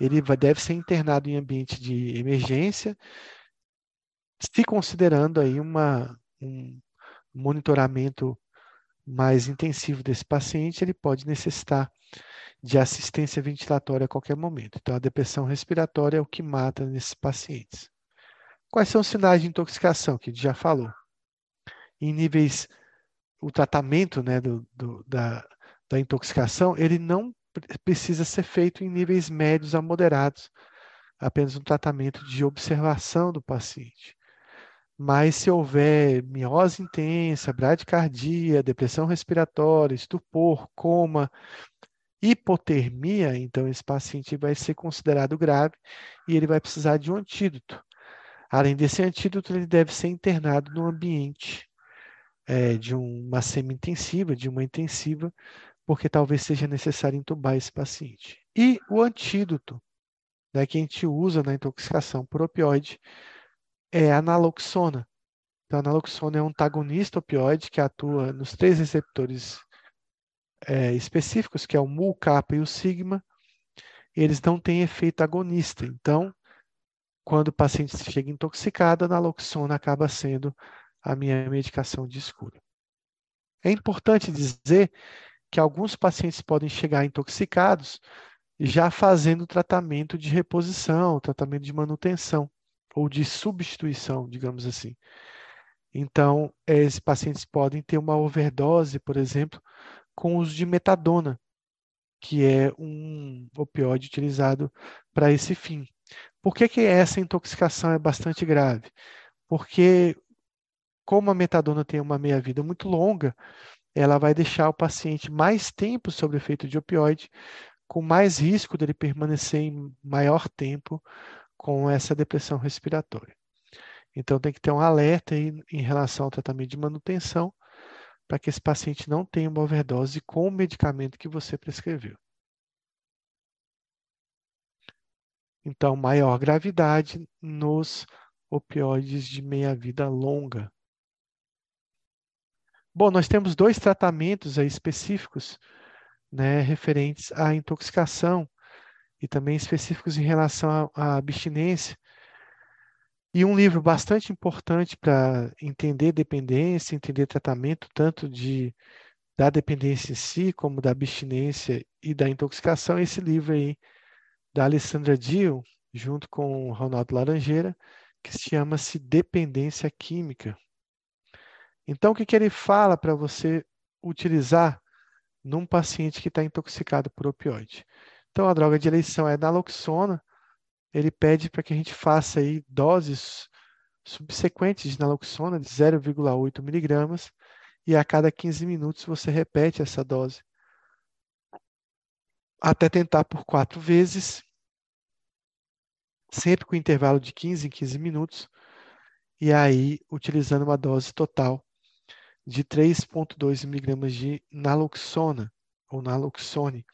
ele deve ser internado em ambiente de emergência, se considerando aí uma, um monitoramento mais intensivo desse paciente, ele pode necessitar de assistência ventilatória a qualquer momento. Então, a depressão respiratória é o que mata nesses pacientes. Quais são os sinais de intoxicação que a gente já falou? Em níveis, o tratamento né, do, do, da, da intoxicação, ele não precisa ser feito em níveis médios a moderados, apenas um tratamento de observação do paciente. Mas se houver miose intensa, bradicardia, depressão respiratória, estupor, coma, hipotermia, então esse paciente vai ser considerado grave e ele vai precisar de um antídoto. Além desse antídoto, ele deve ser internado no ambiente é, de uma semi-intensiva, de uma intensiva, porque talvez seja necessário entubar esse paciente. E o antídoto né, que a gente usa na intoxicação por opioide é a naloxona. Então, a naloxona é um antagonista opioide que atua nos três receptores é, específicos, que é o mu, kappa e o sigma. Eles não têm efeito agonista. Então, quando o paciente chega intoxicado, a naloxona acaba sendo a minha medicação de escolha. É importante dizer que alguns pacientes podem chegar intoxicados já fazendo tratamento de reposição, tratamento de manutenção ou de substituição, digamos assim. Então, esses pacientes podem ter uma overdose, por exemplo, com uso de metadona, que é um opioide utilizado para esse fim. Por que, que essa intoxicação é bastante grave? Porque, como a metadona tem uma meia-vida muito longa, ela vai deixar o paciente mais tempo sob efeito de opioide, com mais risco dele permanecer em maior tempo com essa depressão respiratória. Então, tem que ter um alerta aí em relação ao tratamento de manutenção, para que esse paciente não tenha uma overdose com o medicamento que você prescreveu. Então, maior gravidade nos opioides de meia-vida longa. Bom, nós temos dois tratamentos específicos, né, referentes à intoxicação e também específicos em relação à abstinência. E um livro bastante importante para entender dependência, entender tratamento tanto de da dependência em si, como da abstinência e da intoxicação, esse livro aí, da Alessandra Dio, junto com o Ronaldo Laranjeira, que se chama-se Dependência Química. Então, o que, que ele fala para você utilizar num paciente que está intoxicado por opioide? Então, a droga de eleição é naloxona. Ele pede para que a gente faça aí doses subsequentes de naloxona de 0,8 miligramas e a cada 15 minutos você repete essa dose até tentar por quatro vezes sempre com intervalo de 15 em 15 minutos, e aí utilizando uma dose total de 3,2 miligramas de naloxona, ou naloxone.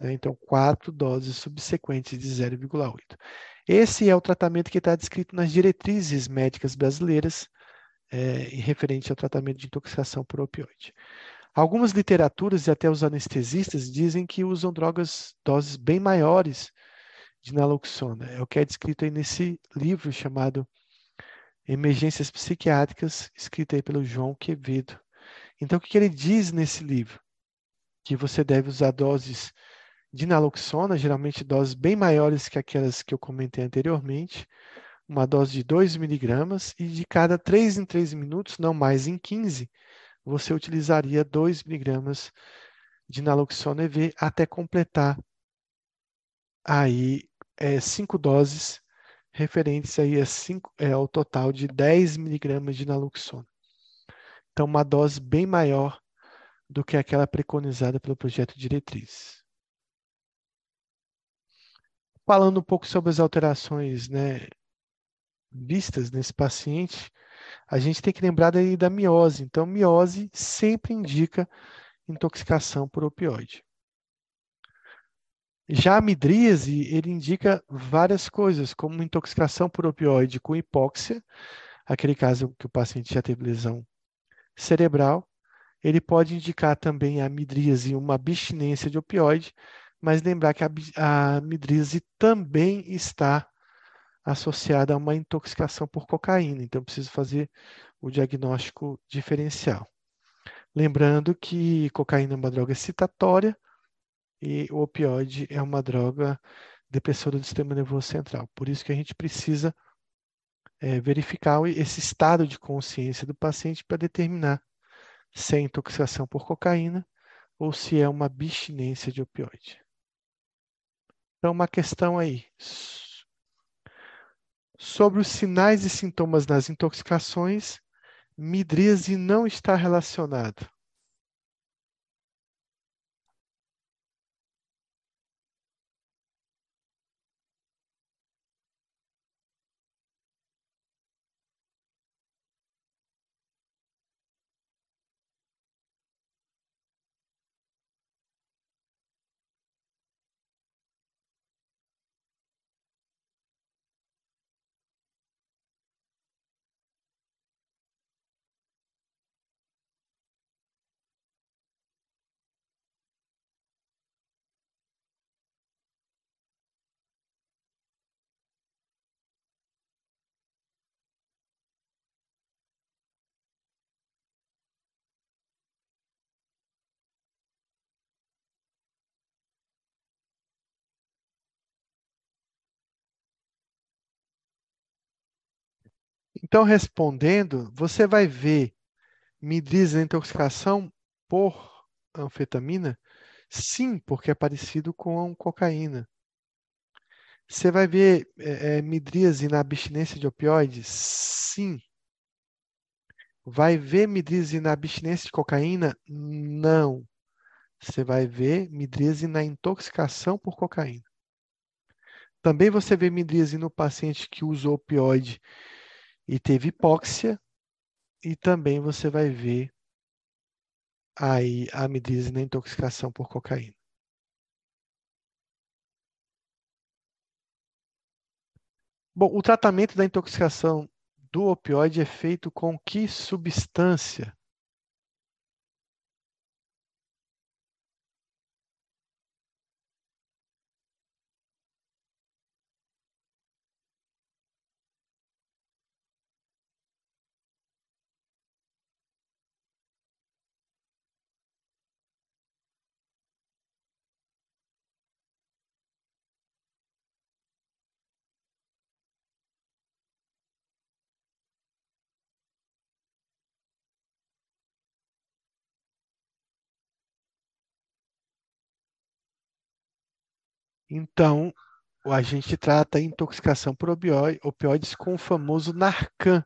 Né? Então, quatro doses subsequentes de 0,8. Esse é o tratamento que está descrito nas diretrizes médicas brasileiras é, referente ao tratamento de intoxicação por opioide. Algumas literaturas e até os anestesistas dizem que usam drogas, doses bem maiores de naloxona. É o que é descrito aí nesse livro chamado Emergências Psiquiátricas, escrito aí pelo João Quevedo. Então, o que ele diz nesse livro? Que você deve usar doses de naloxona, geralmente doses bem maiores que aquelas que eu comentei anteriormente, uma dose de 2 miligramas, e de cada 3 em 3 minutos, não mais em 15, você utilizaria 2 miligramas de naloxona EV até completar aí é, cinco doses referentes aí a cinco, é, ao total de 10 miligramas de naloxona. Então, uma dose bem maior do que aquela preconizada pelo projeto diretriz. Falando um pouco sobre as alterações né, vistas nesse paciente, a gente tem que lembrar da miose. Então, miose sempre indica intoxicação por opioide. Já a midríase, ele indica várias coisas, como intoxicação por opioide com hipóxia, aquele caso que o paciente já teve lesão cerebral. Ele pode indicar também a midríase, uma abstinência de opioide, mas lembrar que a, a midríase também está associada a uma intoxicação por cocaína, então preciso fazer o diagnóstico diferencial. Lembrando que cocaína é uma droga excitatória, e o opioide é uma droga depressora do sistema nervoso central. Por isso que a gente precisa é, verificar esse estado de consciência do paciente para determinar se é intoxicação por cocaína ou se é uma abstinência de opioide. Então, uma questão aí. Sobre os sinais e sintomas das intoxicações, midríase não está relacionado Então, respondendo, você vai ver midrias na intoxicação por anfetamina? Sim, porque é parecido com cocaína. Você vai ver é, é, midríase na abstinência de opioides? Sim. Vai ver midríase na abstinência de cocaína? Não. Você vai ver midríase na intoxicação por cocaína. Também você vê midríase no paciente que usou opioide e teve hipóxia, e também você vai ver aí a midríase na intoxicação por cocaína. Bom, o tratamento da intoxicação do opioide é feito com que substância? Então, a gente trata a intoxicação por opioides com o famoso Narcan,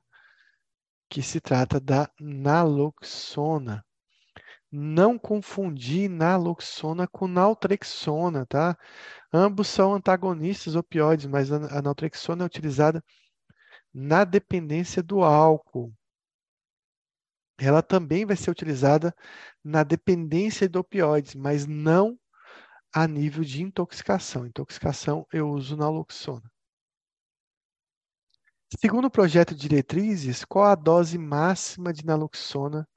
que se trata da naloxona. Não confundir naloxona com naltrexona, tá? Ambos são antagonistas opioides, mas a naltrexona é utilizada na dependência do álcool. Ela também vai ser utilizada na dependência de opioides, mas não a nível de intoxicação. Intoxicação eu uso naloxona. Segundo o projeto de diretrizes, qual a dose máxima de naloxona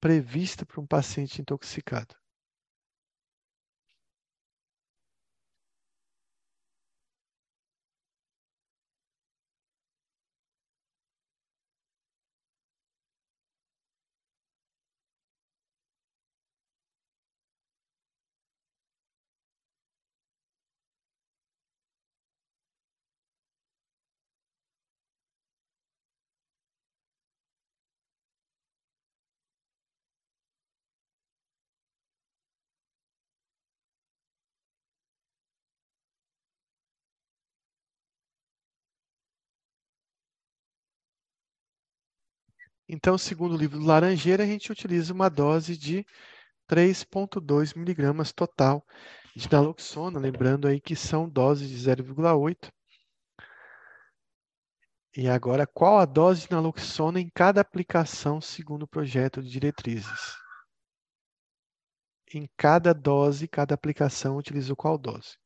prevista para um paciente intoxicado? Então, segundo o livro do Laranjeira, a gente utiliza uma dose de 3,2 miligramas total de naloxona, lembrando aí que são doses de 0,8. E agora, qual a dose de naloxona em cada aplicação segundo o projeto de diretrizes? Em cada dose, cada aplicação utilizou qual dose?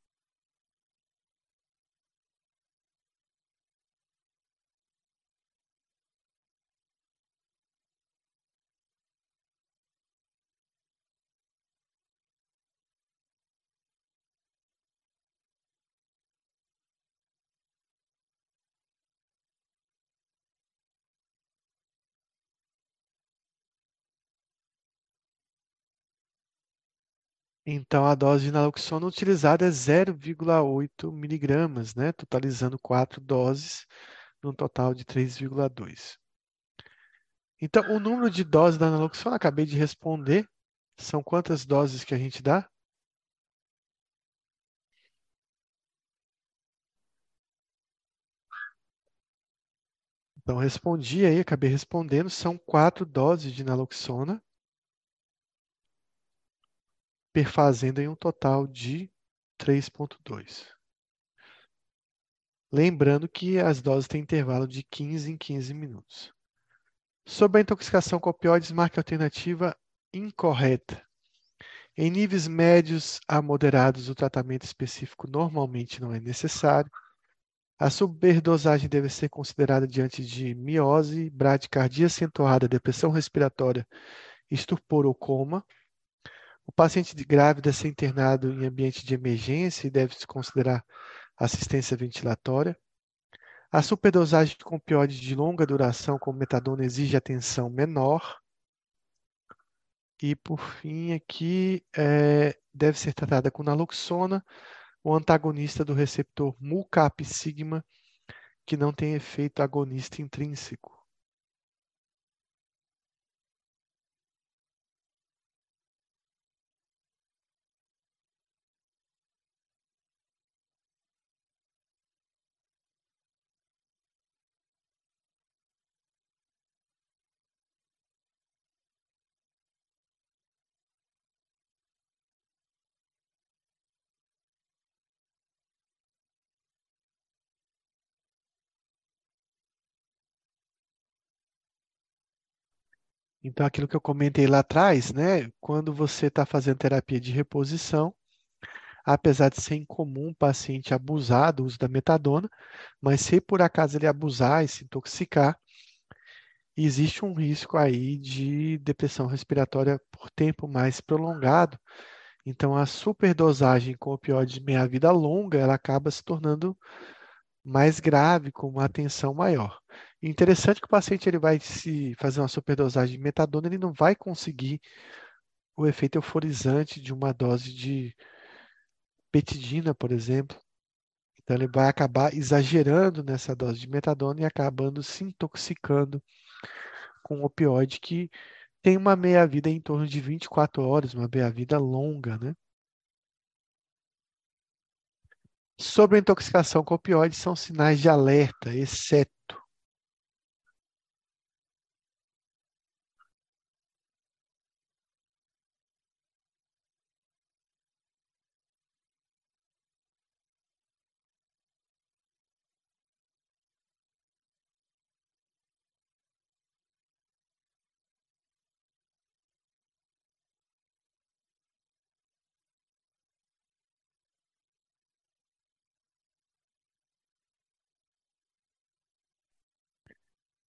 Então, a dose de naloxona utilizada é 0,8 miligramas, né? totalizando quatro doses, num total de 3,2. Então, o número de doses da naloxona, acabei de responder, são quantas doses que a gente dá? Então, respondi aí, acabei respondendo, são quatro doses de naloxona, perfazendo em um total de 3,2. Lembrando que as doses têm intervalo de 15 em 15 minutos. Sobre a intoxicação com opioides, marque a alternativa incorreta. Em níveis médios a moderados, o tratamento específico normalmente não é necessário. A superdosagem deve ser considerada diante de miose, bradicardia acentuada, depressão respiratória, estupor ou coma. O paciente grave deve ser internado em ambiente de emergência e deve-se considerar assistência ventilatória. A superdosagem com opioides de longa duração, como metadona, exige atenção menor. E, por fim, aqui é, deve ser tratada com naloxona, o antagonista do receptor MUCAP-sigma, que não tem efeito agonista intrínseco. Então, aquilo que eu comentei lá atrás, né? Quando você está fazendo terapia de reposição, apesar de ser incomum o paciente abusar do uso da metadona, mas se por acaso ele abusar e se intoxicar, existe um risco aí de depressão respiratória por tempo mais prolongado. Então, a superdosagem com opioides de meia-vida longa, ela acaba se tornando mais grave, com uma atenção maior. Interessante que o paciente ele vai se fazer uma superdosagem de metadona, ele não vai conseguir o efeito euforizante de uma dose de petidina, por exemplo. Então ele vai acabar exagerando nessa dose de metadona e acabando se intoxicando com um opioide que tem uma meia-vida em torno de 24 horas, uma meia-vida longa, né? Sobre a intoxicação com opioides, são sinais de alerta, exceto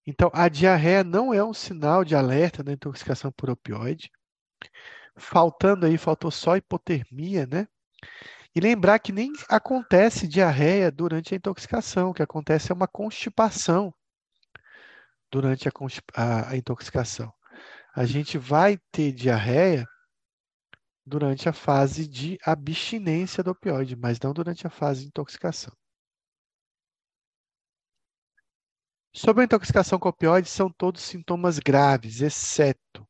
Então, a diarreia não é um sinal de alerta da intoxicação por opioide. Faltando aí, faltou só hipotermia, né? E lembrar que nem acontece diarreia durante a intoxicação, o que acontece é uma constipação durante a, a, a intoxicação. A gente vai ter diarreia durante a fase de abstinência do opioide, mas não durante a fase de intoxicação. Sobre a intoxicação com opioides, são todos sintomas graves, exceto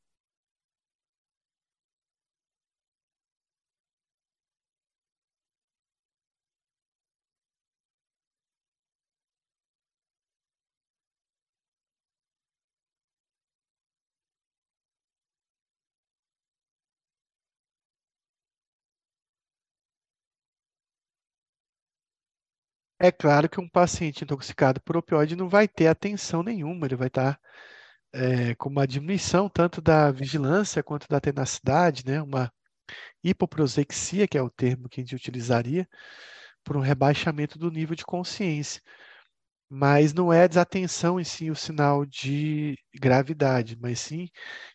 É claro que um paciente intoxicado por opioide não vai ter atenção nenhuma, ele vai estar é, com uma diminuição tanto da vigilância quanto da tenacidade, né? uma hipoprosexia, que é o termo que a gente utilizaria, por um rebaixamento do nível de consciência. Mas não é desatenção em si o sinal de gravidade, mas sim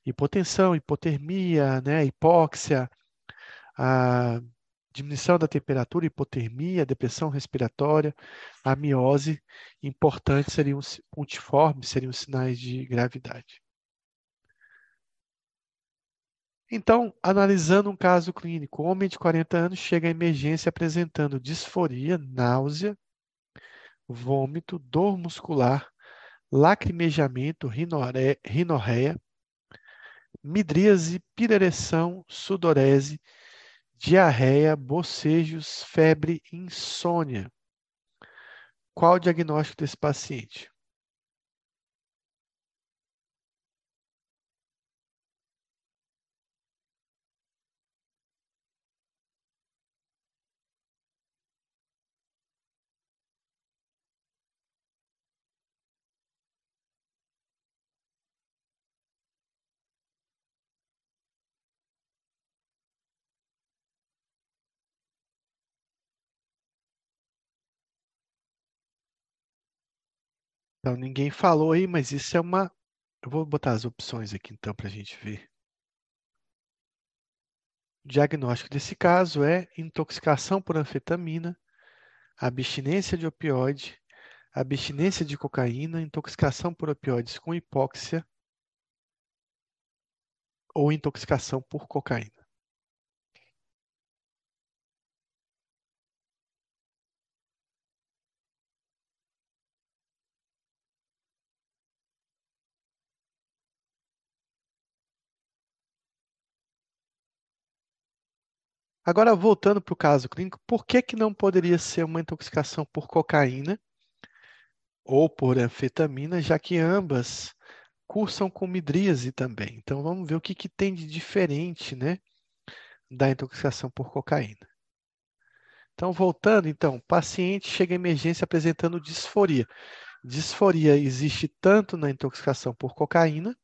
hipotensão, hipotermia, né? hipóxia, a diminuição da temperatura, hipotermia, depressão respiratória, a miose, importantes seriam pontiformes, seriam sinais de gravidade. Então, analisando um caso clínico, homem de 40 anos chega à emergência apresentando disforia, náusea, vômito, dor muscular, lacrimejamento, rinorreia, midríase, pirereção, sudorese, diarreia, bocejos, febre, insônia. Qual o diagnóstico desse paciente? Então, ninguém falou aí, mas isso é uma. Eu vou botar as opções aqui então para a gente ver. O diagnóstico desse caso é intoxicação por anfetamina, abstinência de opioide, abstinência de cocaína, intoxicação por opioides com hipóxia ou intoxicação por cocaína. Agora, voltando para o caso clínico, por que, que não poderia ser uma intoxicação por cocaína ou por anfetamina, já que ambas cursam com midríase também? Então, vamos ver o que, que tem de diferente né, da intoxicação por cocaína. Então, voltando, então, paciente chega à emergência apresentando disforia. Disforia existe tanto na intoxicação por cocaína,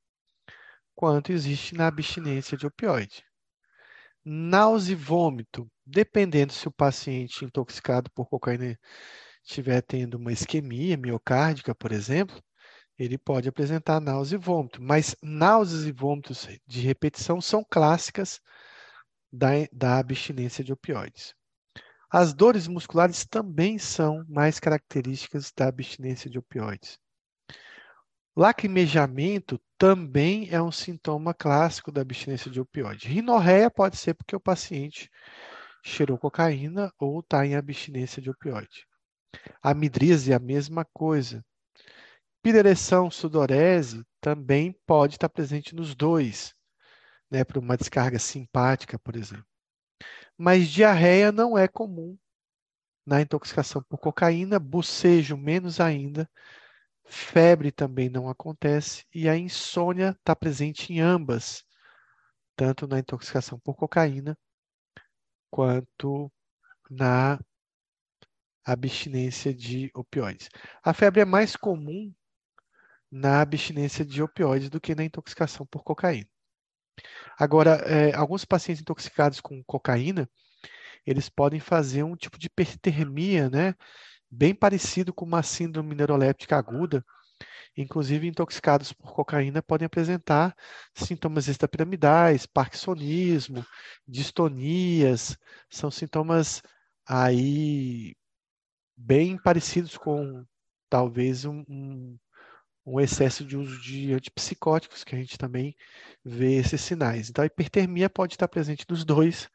quanto existe na abstinência de opioide. Náusea e vômito, dependendo se o paciente intoxicado por cocaína estiver tendo uma isquemia miocárdica, por exemplo, ele pode apresentar náusea e vômito. Mas náuseas e vômitos de repetição são clássicas da, da abstinência de opioides. As dores musculares também são mais características da abstinência de opioides. Lacrimejamento também é um sintoma clássico da abstinência de opioide. Rinorreia pode ser porque o paciente cheirou cocaína ou está em abstinência de opioide. A midríase é a mesma coisa. Pirereção, sudorese também pode estar presente nos dois, né, para uma descarga simpática, por exemplo. Mas diarreia não é comum na intoxicação por cocaína, bocejo menos ainda, Febre também não acontece e a insônia está presente em ambas, tanto na intoxicação por cocaína quanto na abstinência de opioides. A febre é mais comum na abstinência de opioides do que na intoxicação por cocaína. Agora, é, alguns pacientes intoxicados com cocaína, eles podem fazer um tipo de hipertermia, né? Bem parecido com uma síndrome neuroléptica aguda. Inclusive, intoxicados por cocaína podem apresentar sintomas extrapiramidais, parkinsonismo, distonias, são sintomas aí bem parecidos com talvez um, um, um, excesso de uso de antipsicóticos, que a gente também vê esses sinais. Então, a hipertermia pode estar presente nos dois,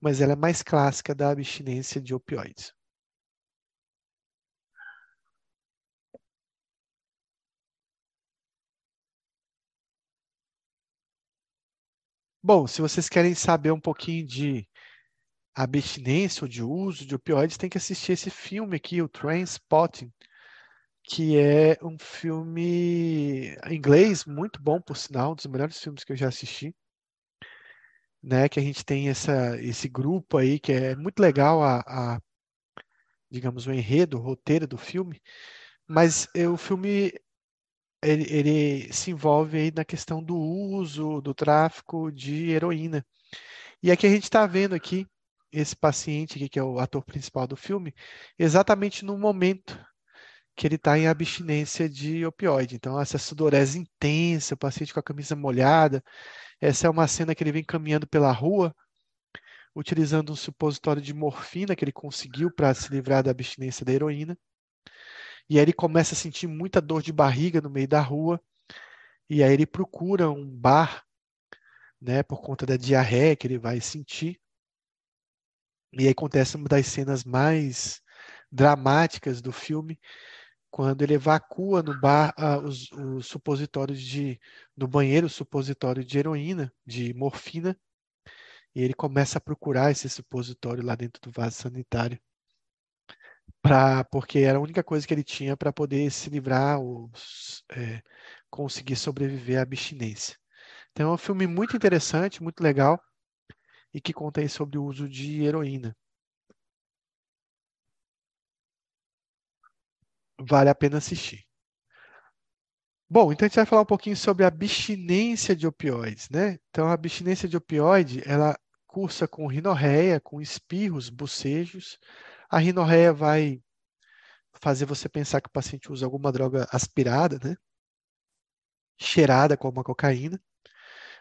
mas ela é mais clássica da abstinência de opioides. Bom, se vocês querem saber um pouquinho de abstinência ou de uso de opioides, tem que assistir esse filme aqui, o Trainspotting, que é um filme inglês muito bom, por sinal, um dos melhores filmes que eu já assisti. Né, que a gente tem essa, esse grupo aí que é muito legal a, a digamos o enredo, o roteiro do filme, mas é, o filme ele, ele se envolve aí na questão do uso, do tráfico de heroína. E aqui a gente está vendo aqui esse paciente aqui, que é o ator principal do filme, exatamente no momento que ele está em abstinência de opioide. Então, essa sudorese intensa, o paciente com a camisa molhada. Essa é uma cena que ele vem caminhando pela rua, utilizando um supositório de morfina que ele conseguiu para se livrar da abstinência da heroína. E aí ele começa a sentir muita dor de barriga no meio da rua. E aí ele procura um bar, né, por conta da diarreia que ele vai sentir. E aí acontece uma das cenas mais dramáticas do filme, quando ele evacua no bar uh, os, os, supositórios de no banheiro supositório de heroína, de morfina, e ele começa a procurar esse supositório lá dentro do vaso sanitário porque era a única coisa que ele tinha para poder se livrar, ou é, conseguir sobreviver à abstinência. Então é um filme muito interessante, muito legal, e que conta aí sobre o uso de heroína. Vale a pena assistir. Bom, então a gente vai falar um pouquinho sobre a abstinência de opioides, né? Então a abstinência de opioide, ela cursa com rinorreia, com espirros, bocejos, a rinorreia vai fazer você pensar que o paciente usa alguma droga aspirada, né? cheirada como a cocaína,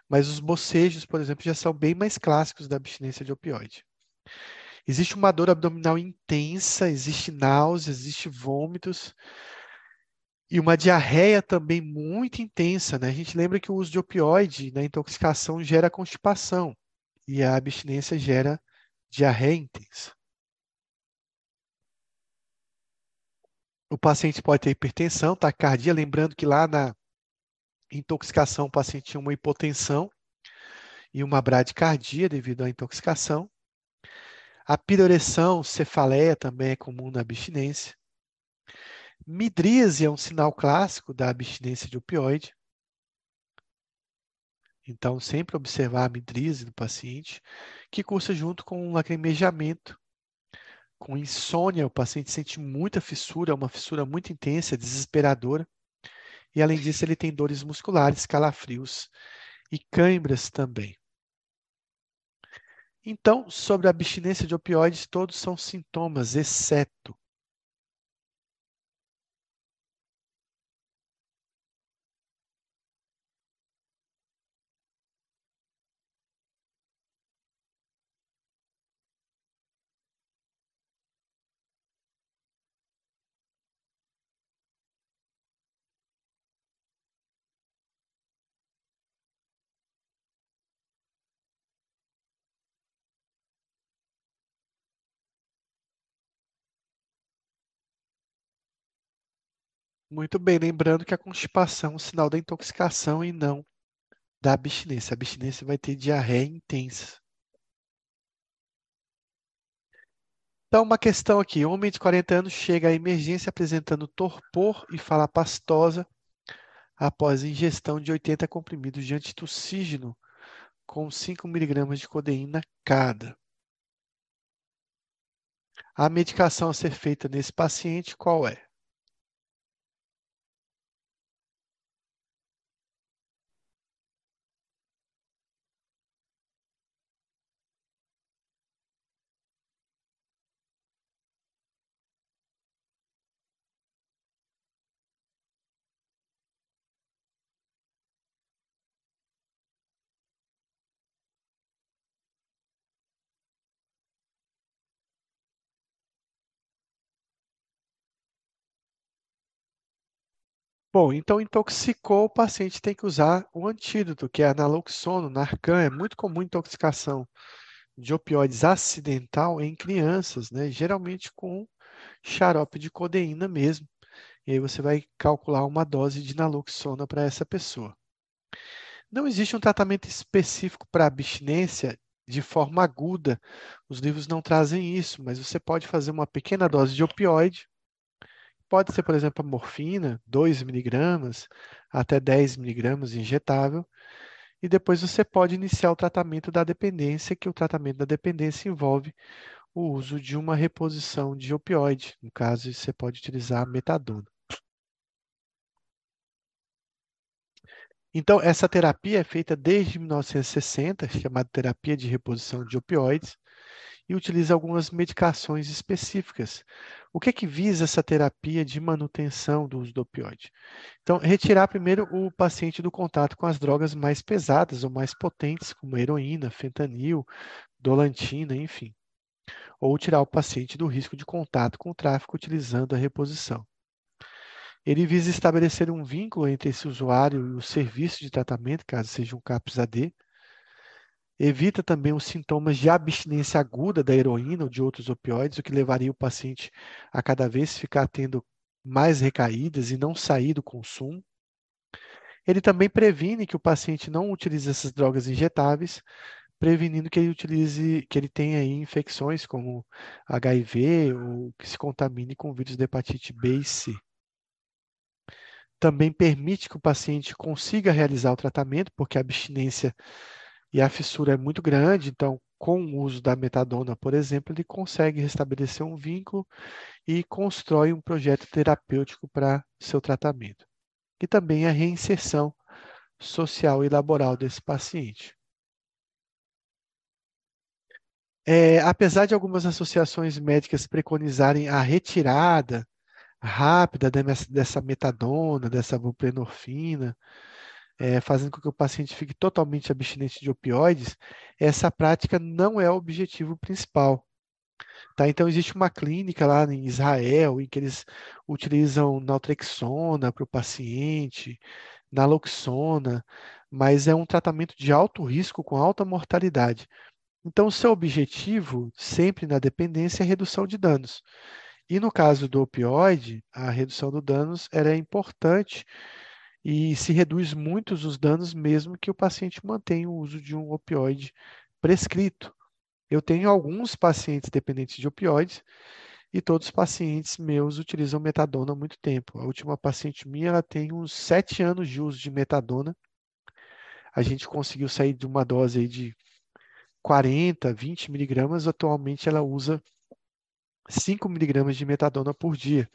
mas os bocejos, por exemplo, já são bem mais clássicos da abstinência de opioide. Existe uma dor abdominal intensa, existe náusea, existe vômitos e uma diarreia também muito intensa, né? A gente lembra que o uso de opioide na intoxicação gera constipação e a abstinência gera diarreia intensa. O paciente pode ter hipertensão, taquicardia, lembrando que lá na intoxicação o paciente tinha uma hipotensão e uma bradicardia devido à intoxicação. A piroreção, cefaleia também é comum na abstinência. Midríase é um sinal clássico da abstinência de opioide. Então, sempre observar a midríase no paciente, que cursa junto com um lacrimejamento. Com insônia, o paciente sente muita fissura, uma fissura muito intensa, desesperadora. E, além disso, ele tem dores musculares, calafrios e câimbras também. Então, sobre a abstinência de opioides, todos são sintomas, exceto Muito bem, lembrando que a constipação é um sinal da intoxicação e não da abstinência. A abstinência vai ter diarreia intensa. Então, uma questão aqui: homem de 40 anos chega à emergência apresentando torpor e fala pastosa após ingestão de 80 comprimidos de antitussígeno com 5 miligramas de codeína cada. A medicação a ser feita nesse paciente qual é? Bom, então intoxicou, o paciente tem que usar o antídoto, que é a naloxona, Narcan. É muito comum intoxicação de opioides acidental em crianças, né? Geralmente com xarope de codeína mesmo. E aí você vai calcular uma dose de naloxona para essa pessoa. Não existe um tratamento específico para abstinência de forma aguda. Os livros não trazem isso, mas você pode fazer uma pequena dose de opioide Pode ser, por exemplo, a morfina, 2 miligramas até 10 miligramas injetável. E depois você pode iniciar o tratamento da dependência, que o tratamento da dependência envolve o uso de uma reposição de opioide. No caso, você pode utilizar a metadona. Então, essa terapia é feita desde 1960, chamada terapia de reposição de opioides, e utiliza algumas medicações específicas. O que é que visa essa terapia de manutenção do uso do opioide? Então, retirar primeiro o paciente do contato com as drogas mais pesadas ou mais potentes, como heroína, fentanil, dolantina, enfim. Ou tirar o paciente do risco de contato com o tráfico utilizando a reposição. Ele visa estabelecer um vínculo entre esse usuário e o serviço de tratamento, caso seja um CAPS-AD, Evita também os sintomas de abstinência aguda da heroína ou de outros opioides, o que levaria o paciente a cada vez ficar tendo mais recaídas e não sair do consumo. Ele também previne que o paciente não utilize essas drogas injetáveis, prevenindo que ele utilize, que ele tenha infecções como HIV ou que se contamine com vírus da hepatite B e C. Também permite que o paciente consiga realizar o tratamento, porque a abstinência e a fissura é muito grande, então, com o uso da metadona, por exemplo, ele consegue restabelecer um vínculo e constrói um projeto terapêutico para seu tratamento. E também a reinserção social e laboral desse paciente. É, apesar de algumas associações médicas preconizarem a retirada rápida dessa metadona, dessa buprenorfina, é, fazendo com que o paciente fique totalmente abstinente de opioides, essa prática não é o objetivo principal. Tá? Então, existe uma clínica lá em Israel em que eles utilizam naltrexona para o paciente, naloxona, mas é um tratamento de alto risco com alta mortalidade. Então, o seu objetivo, sempre na dependência, é redução de danos. E no caso do opioide, a redução do danos era importante e se reduz muito os danos mesmo que o paciente mantenha o uso de um opioide prescrito. Eu tenho alguns pacientes dependentes de opioides e todos os pacientes meus utilizam metadona há muito tempo. A última paciente minha, ela tem uns sete anos de uso de metadona. A gente conseguiu sair de uma dose de 40, 20 miligramas. Atualmente ela usa 5 miligramas de metadona por dia.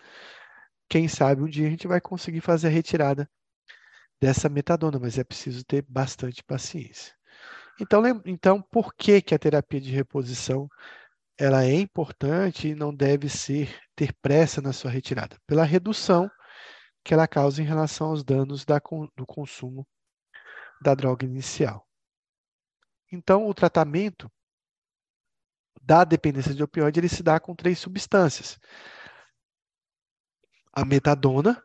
Quem sabe um dia a gente vai conseguir fazer a retirada dessa metadona, mas é preciso ter bastante paciência. Então, então por que, que a terapia de reposição ela é importante e não deve ser ter pressa na sua retirada? Pela redução que ela causa em relação aos danos da, do consumo da droga inicial. Então, o tratamento da dependência de opioide ele se dá com três substâncias: a metadona,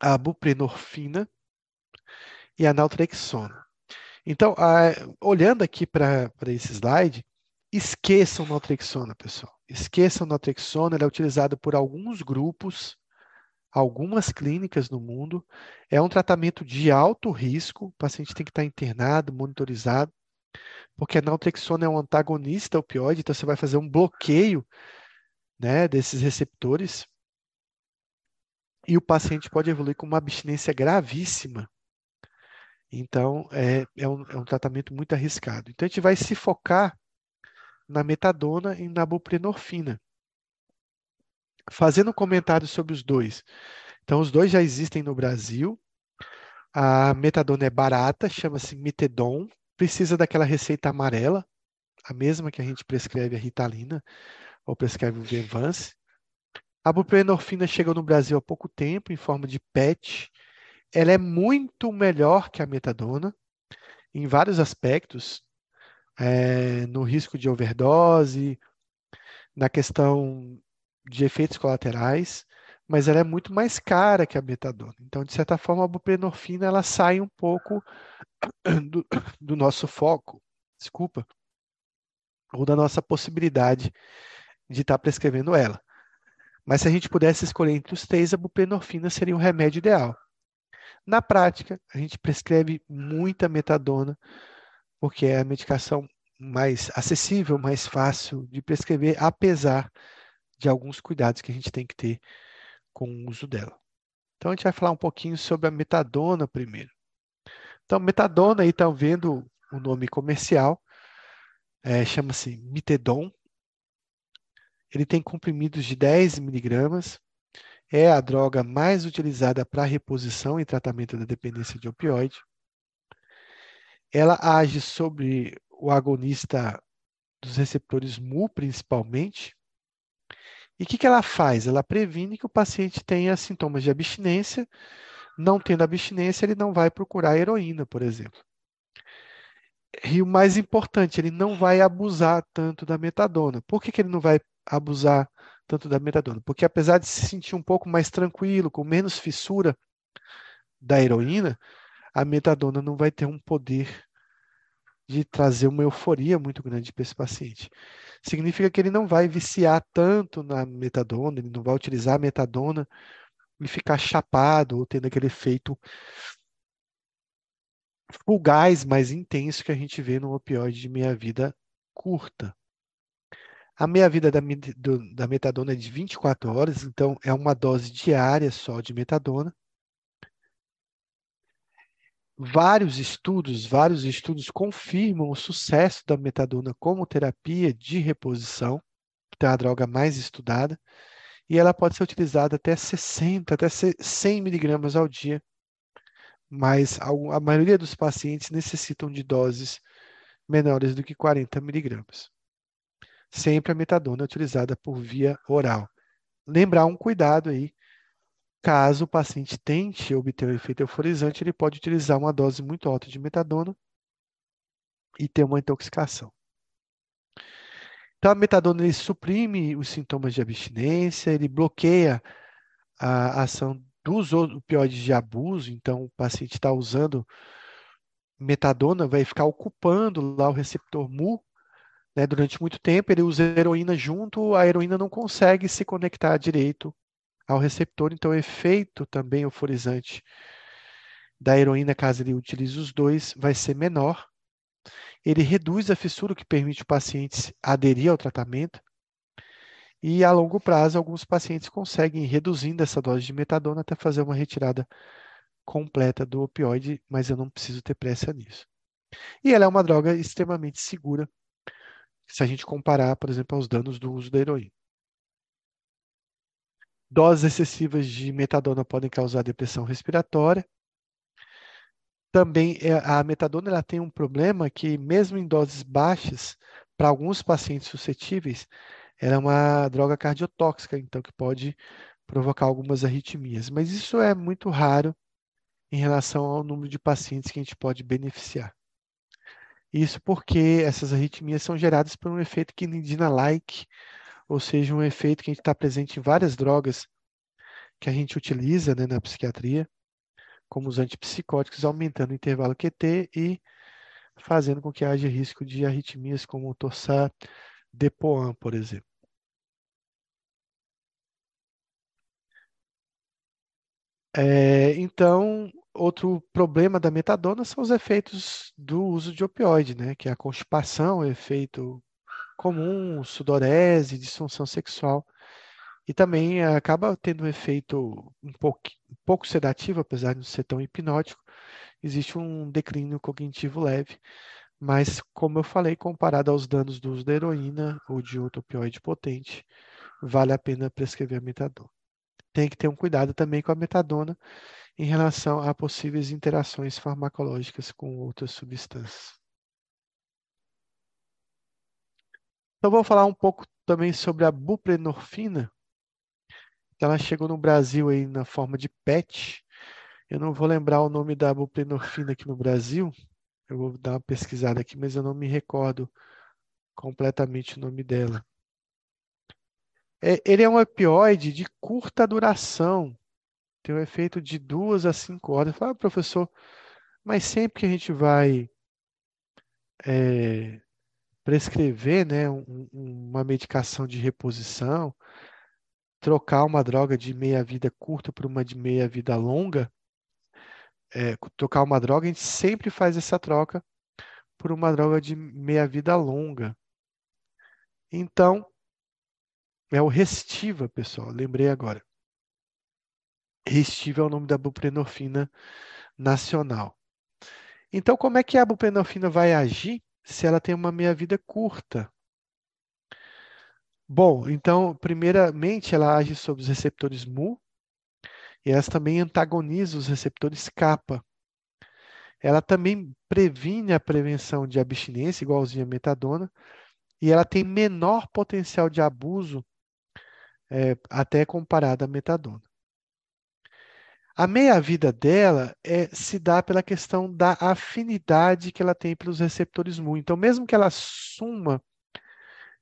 a buprenorfina e a naltrexona. Então, a, olhando aqui para esse slide, esqueçam naltrexona, pessoal. Esqueçam naltrexona, ela é utilizada por alguns grupos, algumas clínicas no mundo. É um tratamento de alto risco, o paciente tem que estar internado, monitorizado, porque a naltrexona é um antagonista opioide, então você vai fazer um bloqueio né, desses receptores e o paciente pode evoluir com uma abstinência gravíssima. Então, é, é, um, é um tratamento muito arriscado. Então, a gente vai se focar na metadona e na buprenorfina. Fazendo um comentário sobre os dois. Então, os dois já existem no Brasil. A metadona é barata, chama-se Mitedon. Precisa daquela receita amarela, a mesma que a gente prescreve a Ritalina, ou prescreve o Venvance. A buprenorfina chegou no Brasil há pouco tempo, em forma de PET. Ela é muito melhor que a metadona, em vários aspectos, é, no risco de overdose, na questão de efeitos colaterais, mas ela é muito mais cara que a metadona. Então, de certa forma, a buprenorfina ela sai um pouco do, do nosso foco, desculpa, ou da nossa possibilidade de estar prescrevendo ela. Mas se a gente pudesse escolher entre os três, a buprenorfina seria o remédio ideal. Na prática, a gente prescreve muita metadona, porque é a medicação mais acessível, mais fácil de prescrever, apesar de alguns cuidados que a gente tem que ter com o uso dela. Então, a gente vai falar um pouquinho sobre a metadona primeiro. Então, metadona, aí estão vendo o nome comercial, é, chama-se Mitedon, ele tem comprimidos de 10 miligramas, é a droga mais utilizada para reposição e tratamento da dependência de opioide. Ela age sobre o agonista dos receptores MU, principalmente. E o que, que ela faz? Ela previne que o paciente tenha sintomas de abstinência. Não tendo abstinência, ele não vai procurar heroína, por exemplo. E o mais importante, ele não vai abusar tanto da metadona. Por que, que ele não vai abusar tanto da metadona? Porque apesar de se sentir um pouco mais tranquilo, com menos fissura da heroína, a metadona não vai ter um poder de trazer uma euforia muito grande para esse paciente. Significa que ele não vai viciar tanto na metadona, ele não vai utilizar a metadona e ficar chapado ou tendo aquele efeito fugaz mais intenso que a gente vê no opioide de meia-vida curta. A meia-vida da, da metadona é de 24 horas, então é uma dose diária só de metadona. Vários estudos, vários estudos confirmam o sucesso da metadona como terapia de reposição, que é a droga mais estudada, e ela pode ser utilizada até 60, até 100 miligramas ao dia mas a maioria dos pacientes necessitam de doses menores do que 40 miligramas. Sempre a metadona é utilizada por via oral. Lembrar um cuidado aí, caso o paciente tente obter o efeito euforizante, ele pode utilizar uma dose muito alta de metadona e ter uma intoxicação. Então, a metadona ele suprime os sintomas de abstinência, ele bloqueia a ação dos opioides de abuso, então o paciente está usando metadona, vai ficar ocupando lá o receptor mu né, durante muito tempo, ele usa heroína junto, a heroína não consegue se conectar direito ao receptor, então o efeito também euforizante da heroína, caso ele utilize os dois, vai ser menor. ele reduz a fissura, que permite o paciente aderir ao tratamento. E a longo prazo, alguns pacientes conseguem ir reduzindo essa dose de metadona até fazer uma retirada completa do opioide, mas eu não preciso ter pressa nisso. E ela é uma droga extremamente segura, se a gente comparar, por exemplo, aos danos do uso da heroína. Doses excessivas de metadona podem causar depressão respiratória. Também é, a metadona ela tem um problema que, mesmo em doses baixas, para alguns pacientes suscetíveis, ela é uma droga cardiotóxica, então que pode provocar algumas arritmias. Mas isso é muito raro em relação ao número de pacientes que a gente pode beneficiar. Isso porque essas arritmias são geradas por um efeito quinidina-like, ou seja, um efeito que a gente está presente em várias drogas que a gente utiliza né, na psiquiatria, como os antipsicóticos, aumentando o intervalo QT e fazendo com que haja risco de arritmias como o torsar Depoan, por exemplo. É, então, outro problema da metadona são os efeitos do uso de opioide, né? Que é a constipação, efeito comum, sudorese, disfunção sexual. E também acaba tendo um efeito um pouco, um pouco sedativo, apesar de não ser tão hipnótico. Existe um declínio cognitivo leve, mas, como eu falei, comparado aos danos do uso da heroína ou de outro opioide potente, vale a pena prescrever a metadona. Tem que ter um cuidado também com a metadona em relação a possíveis interações farmacológicas com outras substâncias. Então, vou falar um pouco também sobre a buprenorfina. Ela chegou no Brasil aí na forma de PET. Eu não vou lembrar o nome da buprenorfina aqui no Brasil, eu vou dar uma pesquisada aqui, mas eu não me recordo completamente o nome dela. É, ele é um opioide de curta duração. Tem um efeito de duas a cinco horas. Fala, ah, professor, mas sempre que a gente vai é, prescrever né, um, uma medicação de reposição, trocar uma droga de meia-vida curta por uma de meia-vida longa, é, trocar uma droga, a gente sempre faz essa troca por uma droga de meia-vida longa. Então, é o Restiva, pessoal, lembrei agora. Restiva é o nome da buprenorfina nacional. Então, como é que a buprenorfina vai agir se ela tem uma meia-vida curta? Bom, então, primeiramente, ela age sobre os receptores mu, e ela também antagoniza os receptores kappa. Ela também previne a prevenção de abstinência, igualzinha a metadona, e ela tem menor potencial de abuso é, até comparada à metadona. A meia-vida dela é, se dá pela questão da afinidade que ela tem pelos receptores mu. Então, mesmo que ela suma,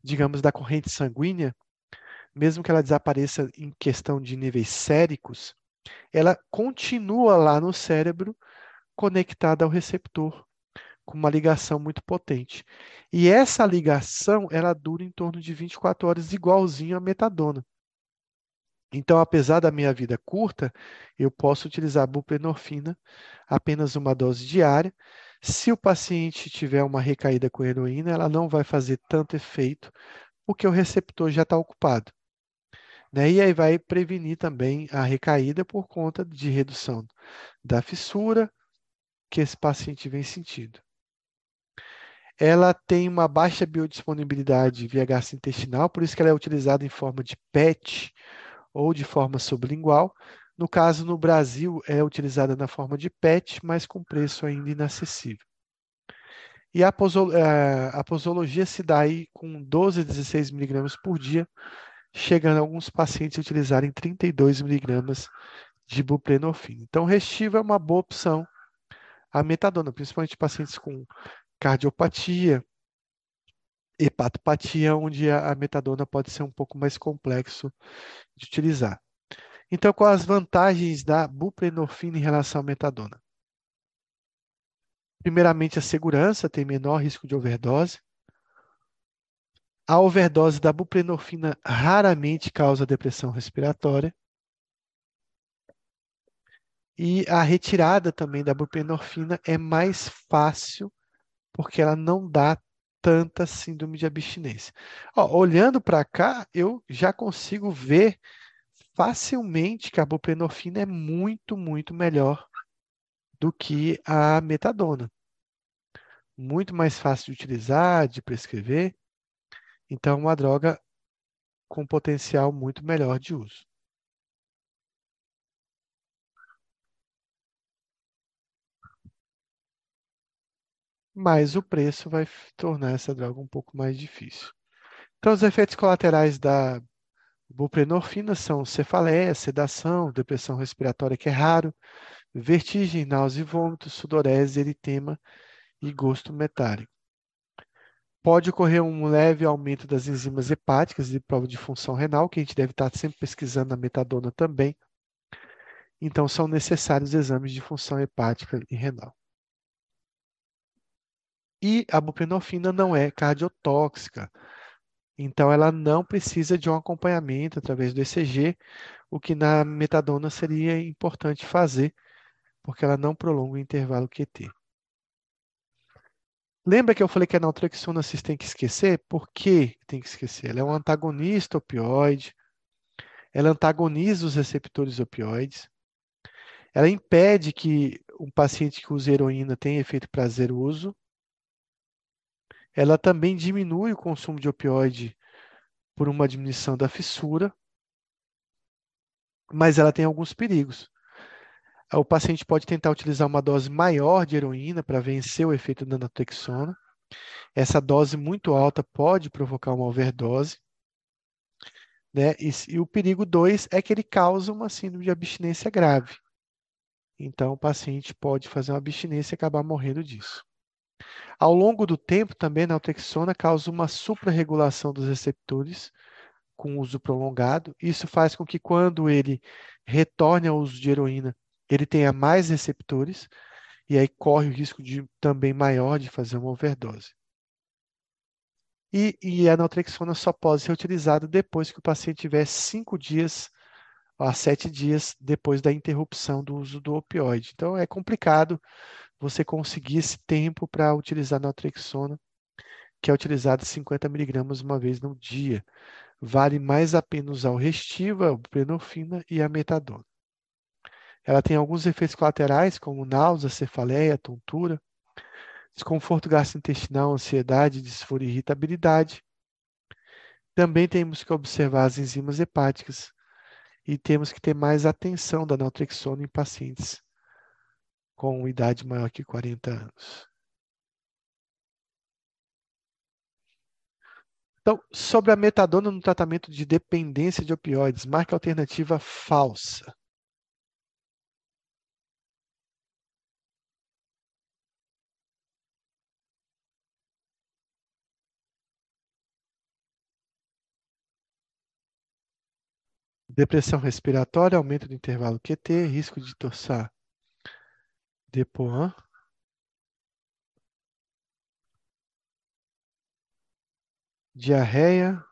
digamos, da corrente sanguínea, mesmo que ela desapareça em questão de níveis séricos, ela continua lá no cérebro conectada ao receptor com uma ligação muito potente. E essa ligação, ela dura em torno de 24 horas, igualzinho à metadona. Então, apesar da minha vida curta, eu posso utilizar buprenorfina apenas uma dose diária. Se o paciente tiver uma recaída com heroína, ela não vai fazer tanto efeito, porque o receptor já está ocupado. Né? E aí vai prevenir também a recaída por conta de redução da fissura que esse paciente vem sentindo. Ela tem uma baixa biodisponibilidade via gastrointestinal, por isso que ela é utilizada em forma de PET ou de forma sublingual. No caso, no Brasil, é utilizada na forma de PET, mas com preço ainda inacessível. E a, eh, a posologia se dá aí com 12 a 16 miligramas por dia, chegando alguns pacientes a utilizarem 32 miligramas de buprenorfina. Então, Restiva é uma boa opção a metadona, principalmente pacientes com cardiopatia, hepatopatia, onde a metadona pode ser um pouco mais complexo de utilizar. Então, quais as vantagens da buprenorfina em relação à metadona? Primeiramente, a segurança, tem menor risco de overdose. A overdose da buprenorfina raramente causa depressão respiratória. E a retirada também da buprenorfina é mais fácil porque ela não dá tanta síndrome de abstinência. Ó, olhando para cá, eu já consigo ver facilmente que a buprenorfina é muito, muito melhor do que a metadona. Muito mais fácil de utilizar, de prescrever. Então, é uma droga com potencial muito melhor de uso. Mas o preço vai tornar essa droga um pouco mais difícil. Então, os efeitos colaterais da buprenorfina são cefaleia, sedação, depressão respiratória, que é raro, vertigem, náusea e vômito, sudorese, eritema e gosto metálico. Pode ocorrer um leve aumento das enzimas hepáticas de prova de função renal, que a gente deve estar sempre pesquisando na metadona também. Então, são necessários exames de função hepática e renal. E a buprenorfina não é cardiotóxica, então ela não precisa de um acompanhamento através do ECG, o que na metadona seria importante fazer, porque ela não prolonga o intervalo QT. Lembra que eu falei que a naltrexona vocês têm que esquecer? Por que tem que esquecer? Ela é um antagonista opioide, ela antagoniza os receptores opioides, ela impede que um paciente que usa heroína tenha efeito prazeroso, ela também diminui o consumo de opioide por uma diminuição da fissura, mas ela tem alguns perigos. O paciente pode tentar utilizar uma dose maior de heroína para vencer o efeito da naltrexona. Essa dose muito alta pode provocar uma overdose. Né? E, e o perigo 2 é que ele causa uma síndrome de abstinência grave. Então, o paciente pode fazer uma abstinência e acabar morrendo disso. Ao longo do tempo, também a naltrexona causa uma suprarregulação dos receptores com uso prolongado. Isso faz com que quando ele retorne ao uso de heroína, ele tenha mais receptores e aí corre o risco de também maior de fazer uma overdose. E, e a naltrexona só pode ser utilizada depois que o paciente tiver cinco dias a sete dias depois da interrupção do uso do opioide. Então é complicado você conseguir esse tempo para utilizar naltrexona, que é utilizada 50 miligramas uma vez no dia. Vale mais a pena usar o Restiva, a buprenorfina e a metadona. Ela tem alguns efeitos colaterais, como náusea, cefaleia, tontura, desconforto gastrointestinal, ansiedade, disforia e irritabilidade. Também temos que observar as enzimas hepáticas e temos que ter mais atenção da naltrexona em pacientes com idade maior que 40 anos. Então, sobre a metadona no tratamento de dependência de opioides, marca alternativa falsa. Depressão respiratória, aumento do intervalo QT, risco de torçar Depois, diarreia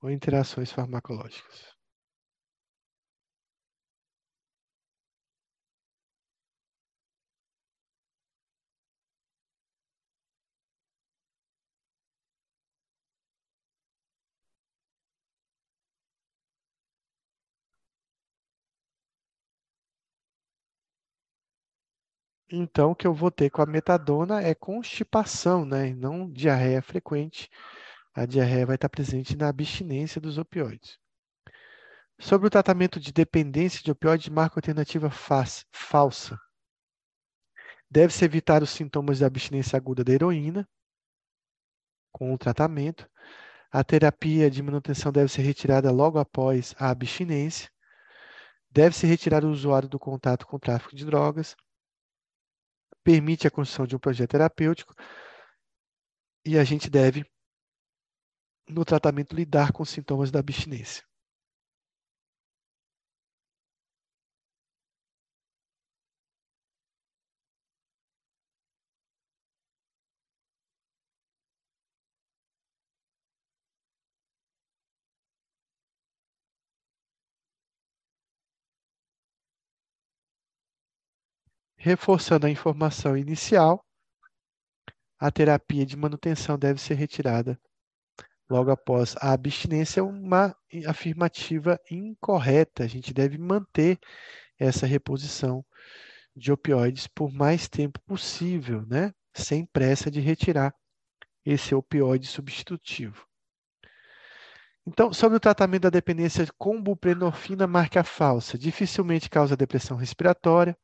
ou interações farmacológicas. Então, o que eu vou ter com a metadona é constipação, né? Não diarreia frequente. A diarreia vai estar presente na abstinência dos opioides. Sobre o tratamento de dependência de opioides, marca alternativa falsa. Deve-se evitar os sintomas de abstinência aguda da heroína com o tratamento. A terapia de manutenção deve ser retirada logo após a abstinência. Deve-se retirar o usuário do contato com o tráfico de drogas permite a construção de um projeto terapêutico e a gente deve, no tratamento, lidar com sintomas da abstinência. Reforçando a informação inicial, a terapia de manutenção deve ser retirada logo após a abstinência é uma afirmativa incorreta. A gente deve manter essa reposição de opioides por mais tempo possível, né? Sem pressa de retirar esse opioide substitutivo. Então, sobre o tratamento da dependência com buprenorfina marca falsa, dificilmente causa depressão respiratória,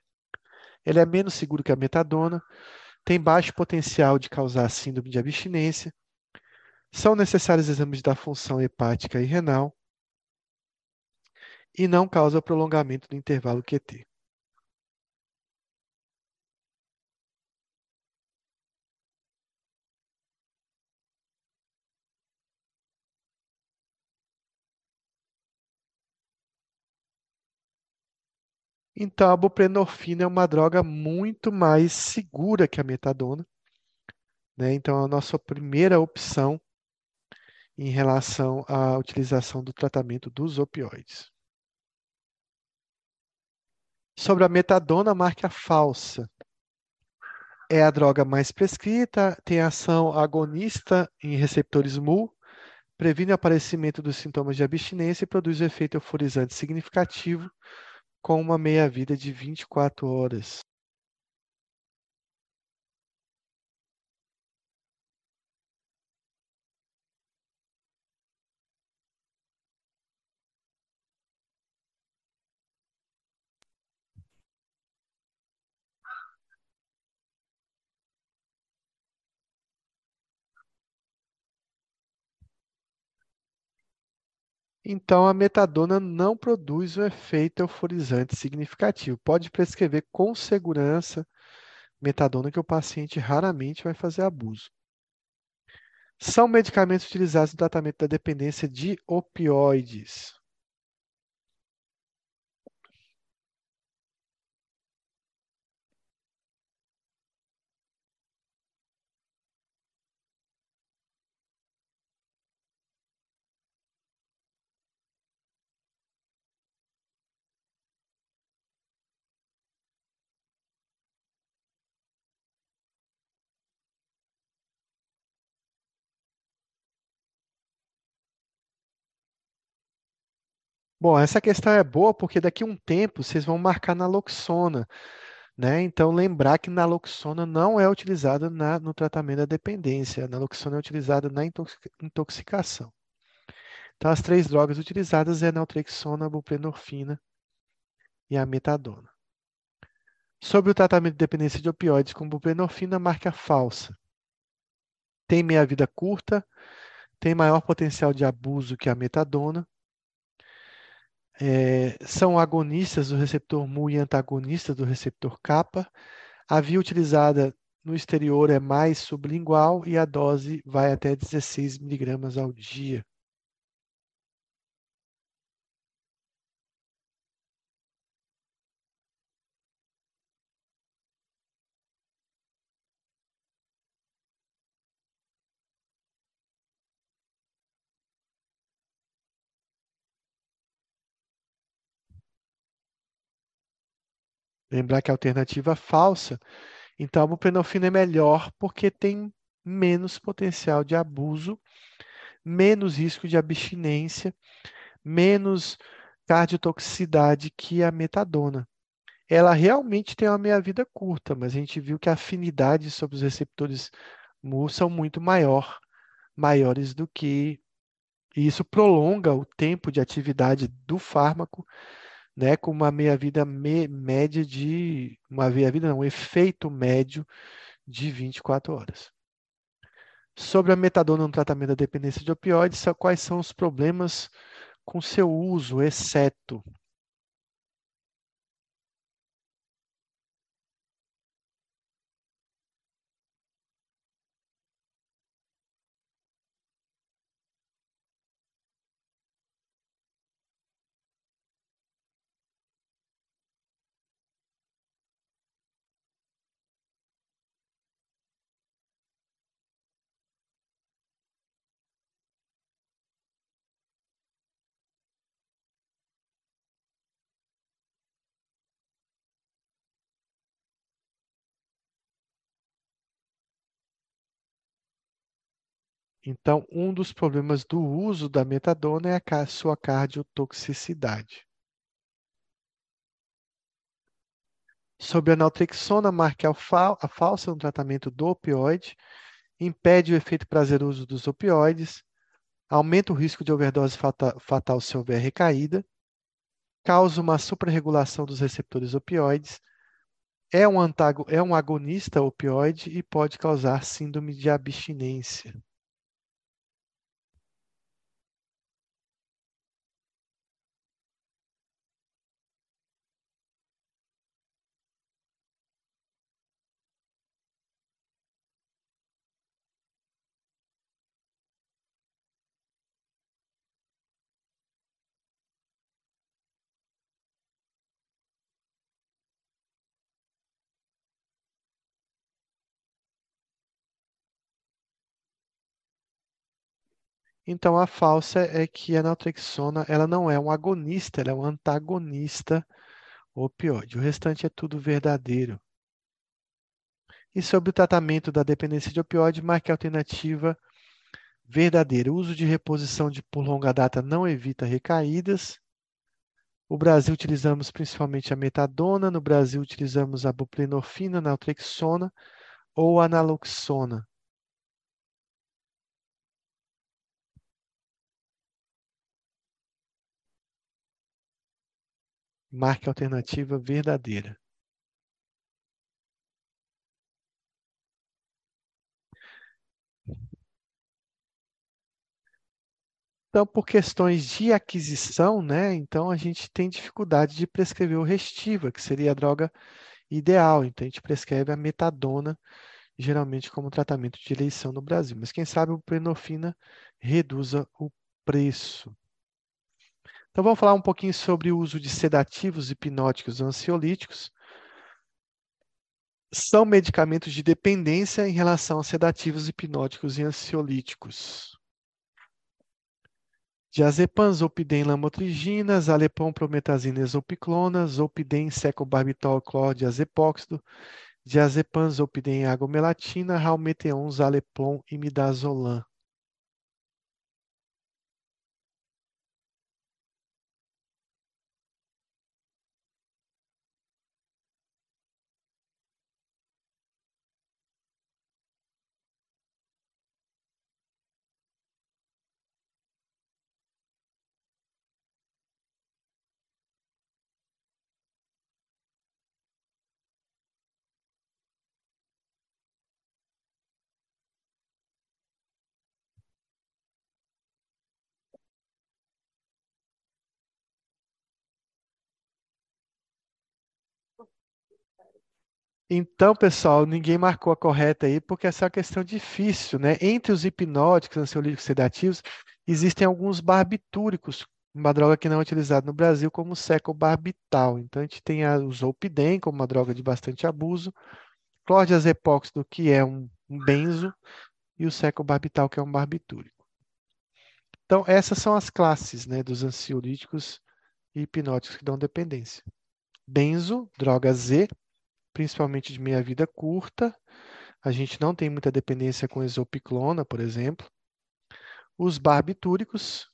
ele é menos seguro que a metadona, tem baixo potencial de causar síndrome de abstinência, são necessários exames da função hepática e renal e não causa prolongamento do intervalo QT. Então, a buprenorfina é uma droga muito mais segura que a metadona. Né? Então, a nossa primeira opção em relação à utilização do tratamento dos opioides. Sobre a metadona, marca falsa. É a droga mais prescrita, tem ação agonista em receptores MU, previne o aparecimento dos sintomas de abstinência e produz efeito euforizante significativo com uma meia-vida de 24 horas. Então, a metadona não produz um efeito euforizante significativo. Pode prescrever com segurança metadona que o paciente raramente vai fazer abuso. São medicamentos utilizados no tratamento da dependência de opioides. Bom, essa questão é boa porque daqui a um tempo vocês vão marcar naloxona, né? Então, lembrar que naloxona não é utilizada na, no tratamento da dependência. A naloxona é utilizada na intoxicação. Então, as três drogas utilizadas é a naltrexona, a buprenorfina e a metadona. Sobre o tratamento de dependência de opioides com buprenorfina, marca falsa. Tem meia-vida curta, tem maior potencial de abuso que a metadona, é, são agonistas do receptor mu e antagonistas do receptor kappa. A via utilizada no exterior é mais sublingual e a dose vai até 16 miligramas ao dia. Lembrar que a alternativa falsa, então a buprenorfina é melhor porque tem menos potencial de abuso, menos risco de abstinência, menos cardiotoxicidade que a metadona. Ela realmente tem uma meia-vida curta, mas a gente viu que a afinidade sobre os receptores MU são muito maior, maiores do que e isso prolonga o tempo de atividade do fármaco né, com uma meia-vida me, média de. Uma meia-vida, não, um efeito médio de 24 horas. Sobre a metadona no tratamento da dependência de opioides, quais são os problemas com seu uso, exceto Então, um dos problemas do uso da metadona é a sua cardiotoxicidade. Sobre a naltrexona, marque a, fal a falsa no tratamento do opioide, impede o efeito prazeroso dos opioides, aumenta o risco de overdose fatal, fatal se houver recaída, causa uma suprarregulação dos receptores opioides, é um, antago, é um agonista opioide e pode causar síndrome de abstinência. Então, a falsa é que a naltrexona ela não é um agonista, ela é um antagonista opioide. O restante é tudo verdadeiro. E sobre o tratamento da dependência de opioide, marque a alternativa verdadeira. O uso de reposição de por longa data não evita recaídas. O Brasil utilizamos principalmente a metadona, no Brasil utilizamos a buprenorfina, naltrexona ou a naloxona. Marque a alternativa verdadeira. Então, por questões de aquisição, né, então a gente tem dificuldade de prescrever o Restiva, que seria a droga ideal. Então, a gente prescreve a metadona, geralmente como tratamento de eleição no Brasil. Mas quem sabe o prenofina reduza o preço. Então, vamos falar um pouquinho sobre o uso de sedativos, hipnóticos ansiolíticos. São medicamentos de dependência em relação a sedativos, hipnóticos e ansiolíticos. Diazepam, zolpidem, lamotrigina, zalepam, prometazina, exopiclona, zolpidem, secobarbitol, clordiazepóxido, diazepam, zolpidem, agomelatina, ralmeteon, zalepom e midazolam. Então, pessoal, ninguém marcou a correta aí, porque essa é uma questão difícil, né? Entre os hipnóticos, ansiolíticos sedativos, existem alguns barbitúricos, uma droga que não é utilizada no Brasil como secobarbital. Então, a gente tem a, o zolpidem como uma droga de bastante abuso, clordiazepóxido, que é um, um benzo, e o secobarbital, que é um barbitúrico. Então, essas são as classes né, dos ansiolíticos e hipnóticos que dão dependência. Benzo, droga Z, principalmente de meia-vida curta. A gente não tem muita dependência com exopiclona, por exemplo. Os barbitúricos,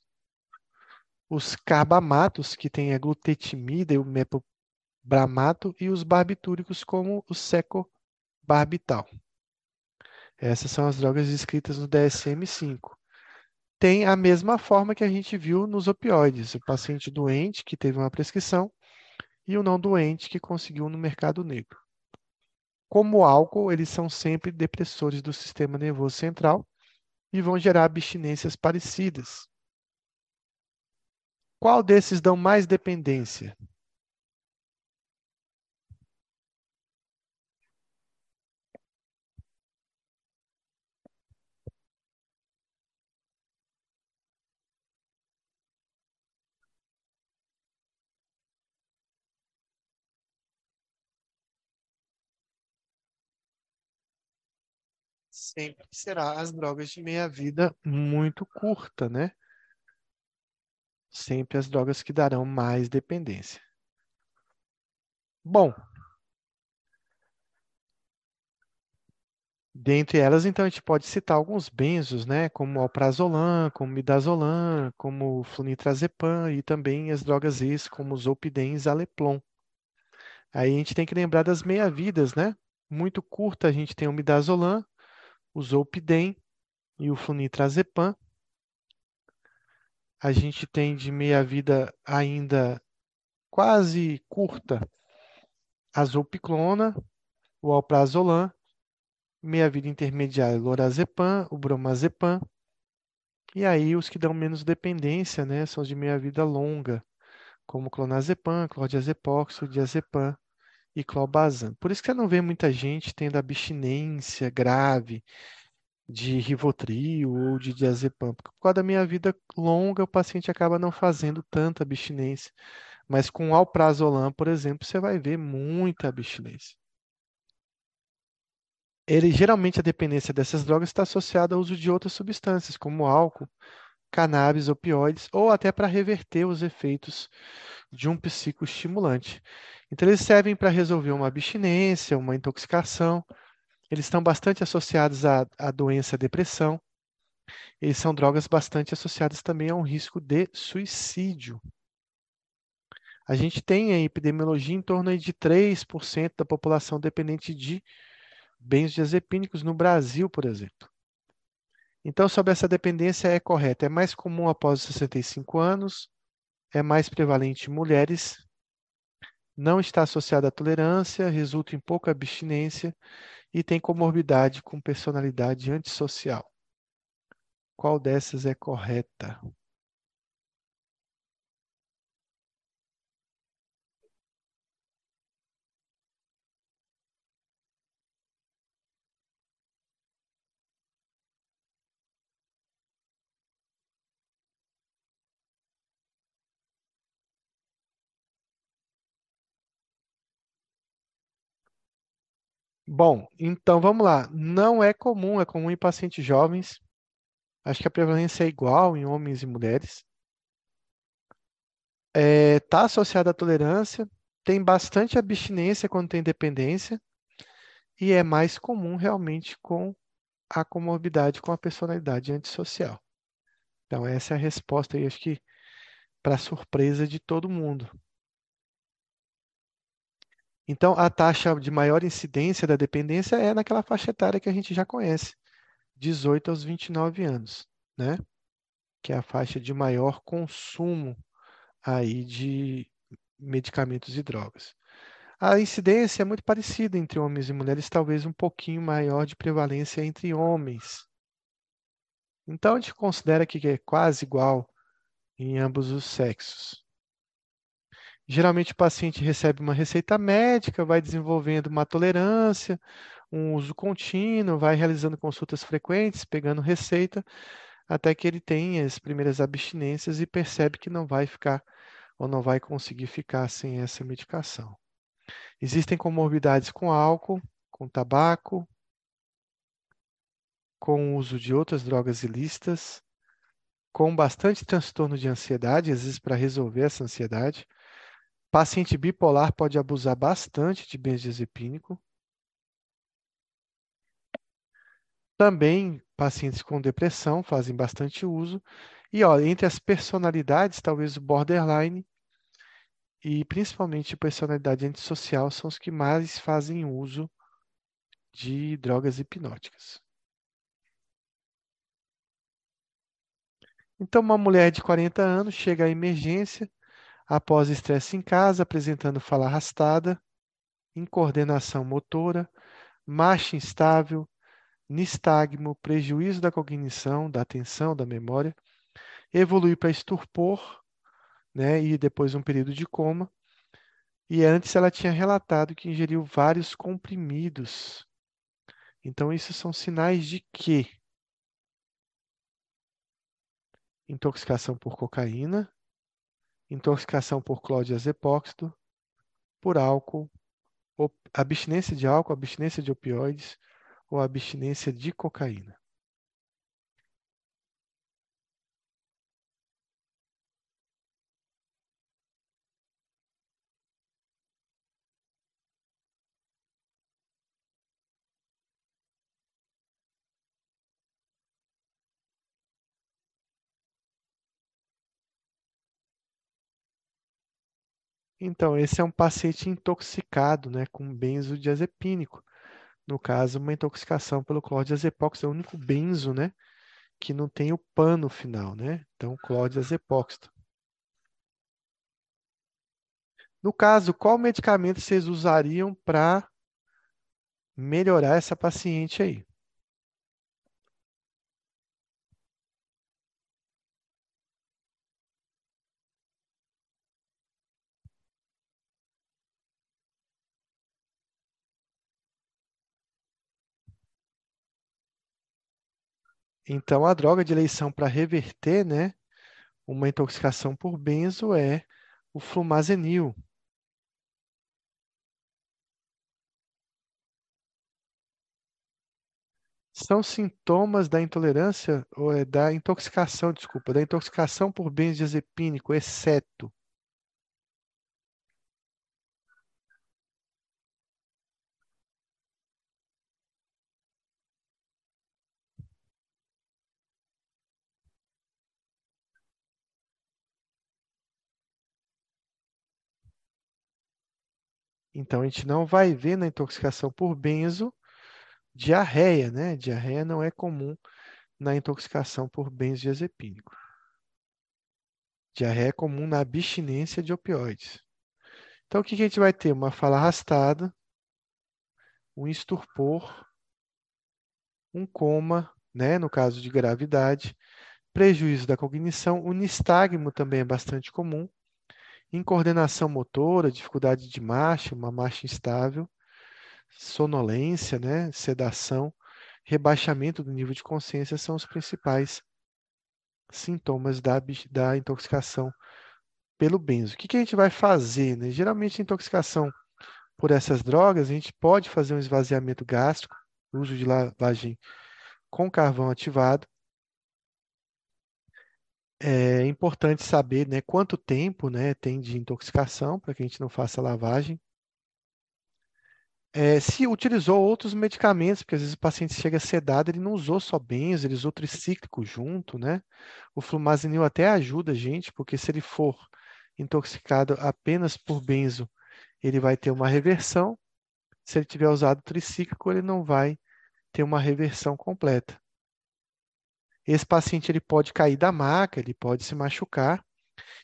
os carbamatos, que tem a glutetimida e o mepobramato, e os barbitúricos, como o secobarbital. Essas são as drogas descritas no DSM-5. Tem a mesma forma que a gente viu nos opioides. O paciente doente que teve uma prescrição e o não doente que conseguiu no mercado negro. Como álcool, eles são sempre depressores do sistema nervoso central e vão gerar abstinências parecidas. Qual desses dão mais dependência? Sempre será as drogas de meia-vida muito curta, né? Sempre as drogas que darão mais dependência. Bom, Dentre elas, então, a gente pode citar alguns benzos, né, como alprazolam, como midazolam, como flunitrazepam e também as drogas ex, como zolpidem e zaleplon. Aí a gente tem que lembrar das meia-vidas, né? Muito curta a gente tem o midazolam, o zolpidem e o flunitrazepam. A gente tem de meia-vida ainda quase curta a zolpiclona, o alprazolam, meia-vida intermediária, o lorazepam, o bromazepam. E aí os que dão menos dependência, né, são de meia-vida longa, como clonazepam, clordiazepam, diazepam e clobazam. Por isso que você não vê muita gente tendo abstinência grave de Rivotril ou de diazepam, porque por causa da minha vida longa, o paciente acaba não fazendo tanta abstinência. Mas com alprazolam, por exemplo, você vai ver muita abstinência. Ele geralmente a dependência dessas drogas está associada ao uso de outras substâncias, como álcool, cannabis, opioides, ou até para reverter os efeitos de um psicoestimulante. Então, eles servem para resolver uma abstinência, uma intoxicação. Eles estão bastante associados à, à doença depressão. Eles são drogas bastante associadas também a um risco de suicídio. A gente tem em epidemiologia em torno de 3% da população dependente de benzodiazepínicos no Brasil, por exemplo. Então, sobre essa dependência é correta. É mais comum após os 65 anos, é mais prevalente em mulheres, não está associada à tolerância, resulta em pouca abstinência e tem comorbidade com personalidade antissocial. Qual dessas é correta? Bom, então vamos lá. Não é comum, é comum em pacientes jovens. Acho que a prevalência é igual em homens e mulheres. Está é, tá associada à tolerância, tem bastante abstinência quando tem dependência, e é mais comum realmente com a comorbidade com a personalidade antissocial. Então, essa é a resposta aí, acho que para surpresa de todo mundo. Então, a taxa de maior incidência da dependência é naquela faixa etária que a gente já conhece, 18 aos 29 anos, né? Que é a faixa de maior consumo aí de medicamentos e drogas. A incidência é muito parecida entre homens e mulheres, talvez um pouquinho maior de prevalência entre homens. Então, a gente considera que é quase igual em ambos os sexos. Geralmente o paciente recebe uma receita médica, vai desenvolvendo uma tolerância, um uso contínuo, vai realizando consultas frequentes, pegando receita, até que ele tenha as primeiras abstinências e percebe que não vai ficar ou não vai conseguir ficar sem essa medicação. Existem comorbidades com álcool, com tabaco, com o uso de outras drogas ilícitas, com bastante transtorno de ansiedade, às vezes para resolver essa ansiedade. Paciente bipolar pode abusar bastante de benzodiazepínico. Também pacientes com depressão fazem bastante uso. E ó, entre as personalidades, talvez o borderline e principalmente personalidade antissocial são os que mais fazem uso de drogas hipnóticas. Então, uma mulher de 40 anos chega à emergência após estresse em casa, apresentando fala arrastada, incoordenação motora, marcha instável, nistagmo, prejuízo da cognição, da atenção, da memória, evolui para estupor, né, e depois um período de coma. E antes ela tinha relatado que ingeriu vários comprimidos. Então, isso são sinais de quê? Intoxicação por cocaína, intoxicação por clordiazepóxido, por álcool, abstinência de álcool, abstinência de opioides ou abstinência de cocaína. Então, esse é um paciente intoxicado, né, com benzodiazepínico. No caso, uma intoxicação pelo clordiazepóxido, é o único benzo, né, que não tem o pan no final, né? Então, clordiazepóxido. No caso, qual medicamento vocês usariam para melhorar essa paciente aí? Então, a droga de eleição para reverter, né, uma intoxicação por benzo é o flumazenil. São sintomas da intolerância ou é da intoxicação, desculpa, da intoxicação por benzodiazepínico, exceto Então, a gente não vai ver na intoxicação por benzo diarreia, né? Diarreia não é comum na intoxicação por benzodiazepínico. Diarreia é comum na abstinência de opioides. Então, o que a gente vai ter? Uma fala arrastada, um estupor, um coma, né? no caso de gravidade, prejuízo da cognição, o nistagmo também é bastante comum, incoordenação motora, dificuldade de marcha, uma marcha instável, sonolência, né, sedação, rebaixamento do nível de consciência são os principais sintomas da, da intoxicação pelo benzo. O que, que a gente vai fazer? Né? Geralmente, a intoxicação por essas drogas, a gente pode fazer um esvaziamento gástrico, uso de lavagem com carvão ativado, é importante saber né, quanto tempo né, tem de intoxicação para que a gente não faça lavagem. É, se utilizou outros medicamentos, porque às vezes o paciente chega sedado, ele não usou só benzo, ele usou tricíclico junto, né? O flumazenil até ajuda a gente, porque se ele for intoxicado apenas por benzo, ele vai ter uma reversão. Se ele tiver usado tricíclico, ele não vai ter uma reversão completa. Esse paciente ele pode cair da maca, ele pode se machucar,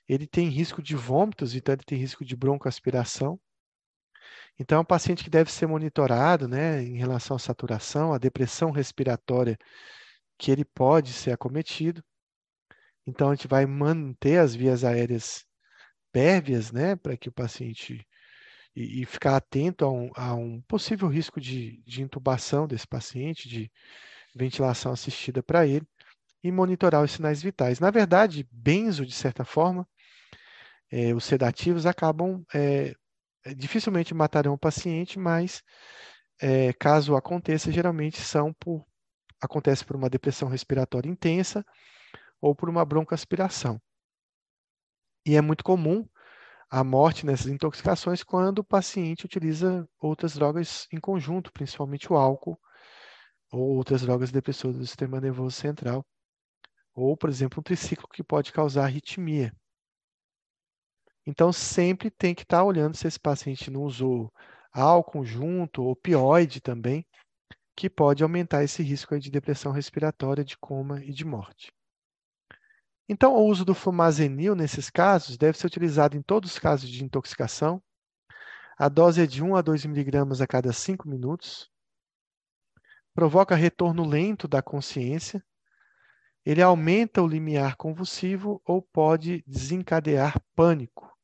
ele tem risco de vômitos, então ele tem risco de broncoaspiração. Então, é um paciente que deve ser monitorado né, em relação à saturação, à depressão respiratória, que ele pode ser acometido. Então, a gente vai manter as vias aéreas pérvias, né, para que o paciente. E, e ficar atento a um, a um possível risco de, de intubação desse paciente, de ventilação assistida para ele e monitorar os sinais vitais. Na verdade, benzo, de certa forma, é, os sedativos acabam é, dificilmente matarão o paciente, mas é, caso aconteça, geralmente são por acontece por uma depressão respiratória intensa ou por uma broncoaspiração. E é muito comum a morte nessas intoxicações quando o paciente utiliza outras drogas em conjunto, principalmente o álcool ou outras drogas depressoras do sistema nervoso central, ou, por exemplo, um triciclo que pode causar arritmia. Então, sempre tem que estar olhando se esse paciente não usou álcool junto, opioide também, que pode aumentar esse risco de depressão respiratória, de coma e de morte. Então, o uso do fumazenil nesses casos deve ser utilizado em todos os casos de intoxicação. A dose é de 1 a 2 miligramas a cada 5 minutos. Provoca retorno lento da consciência, ele aumenta o limiar convulsivo ou pode desencadear pânico.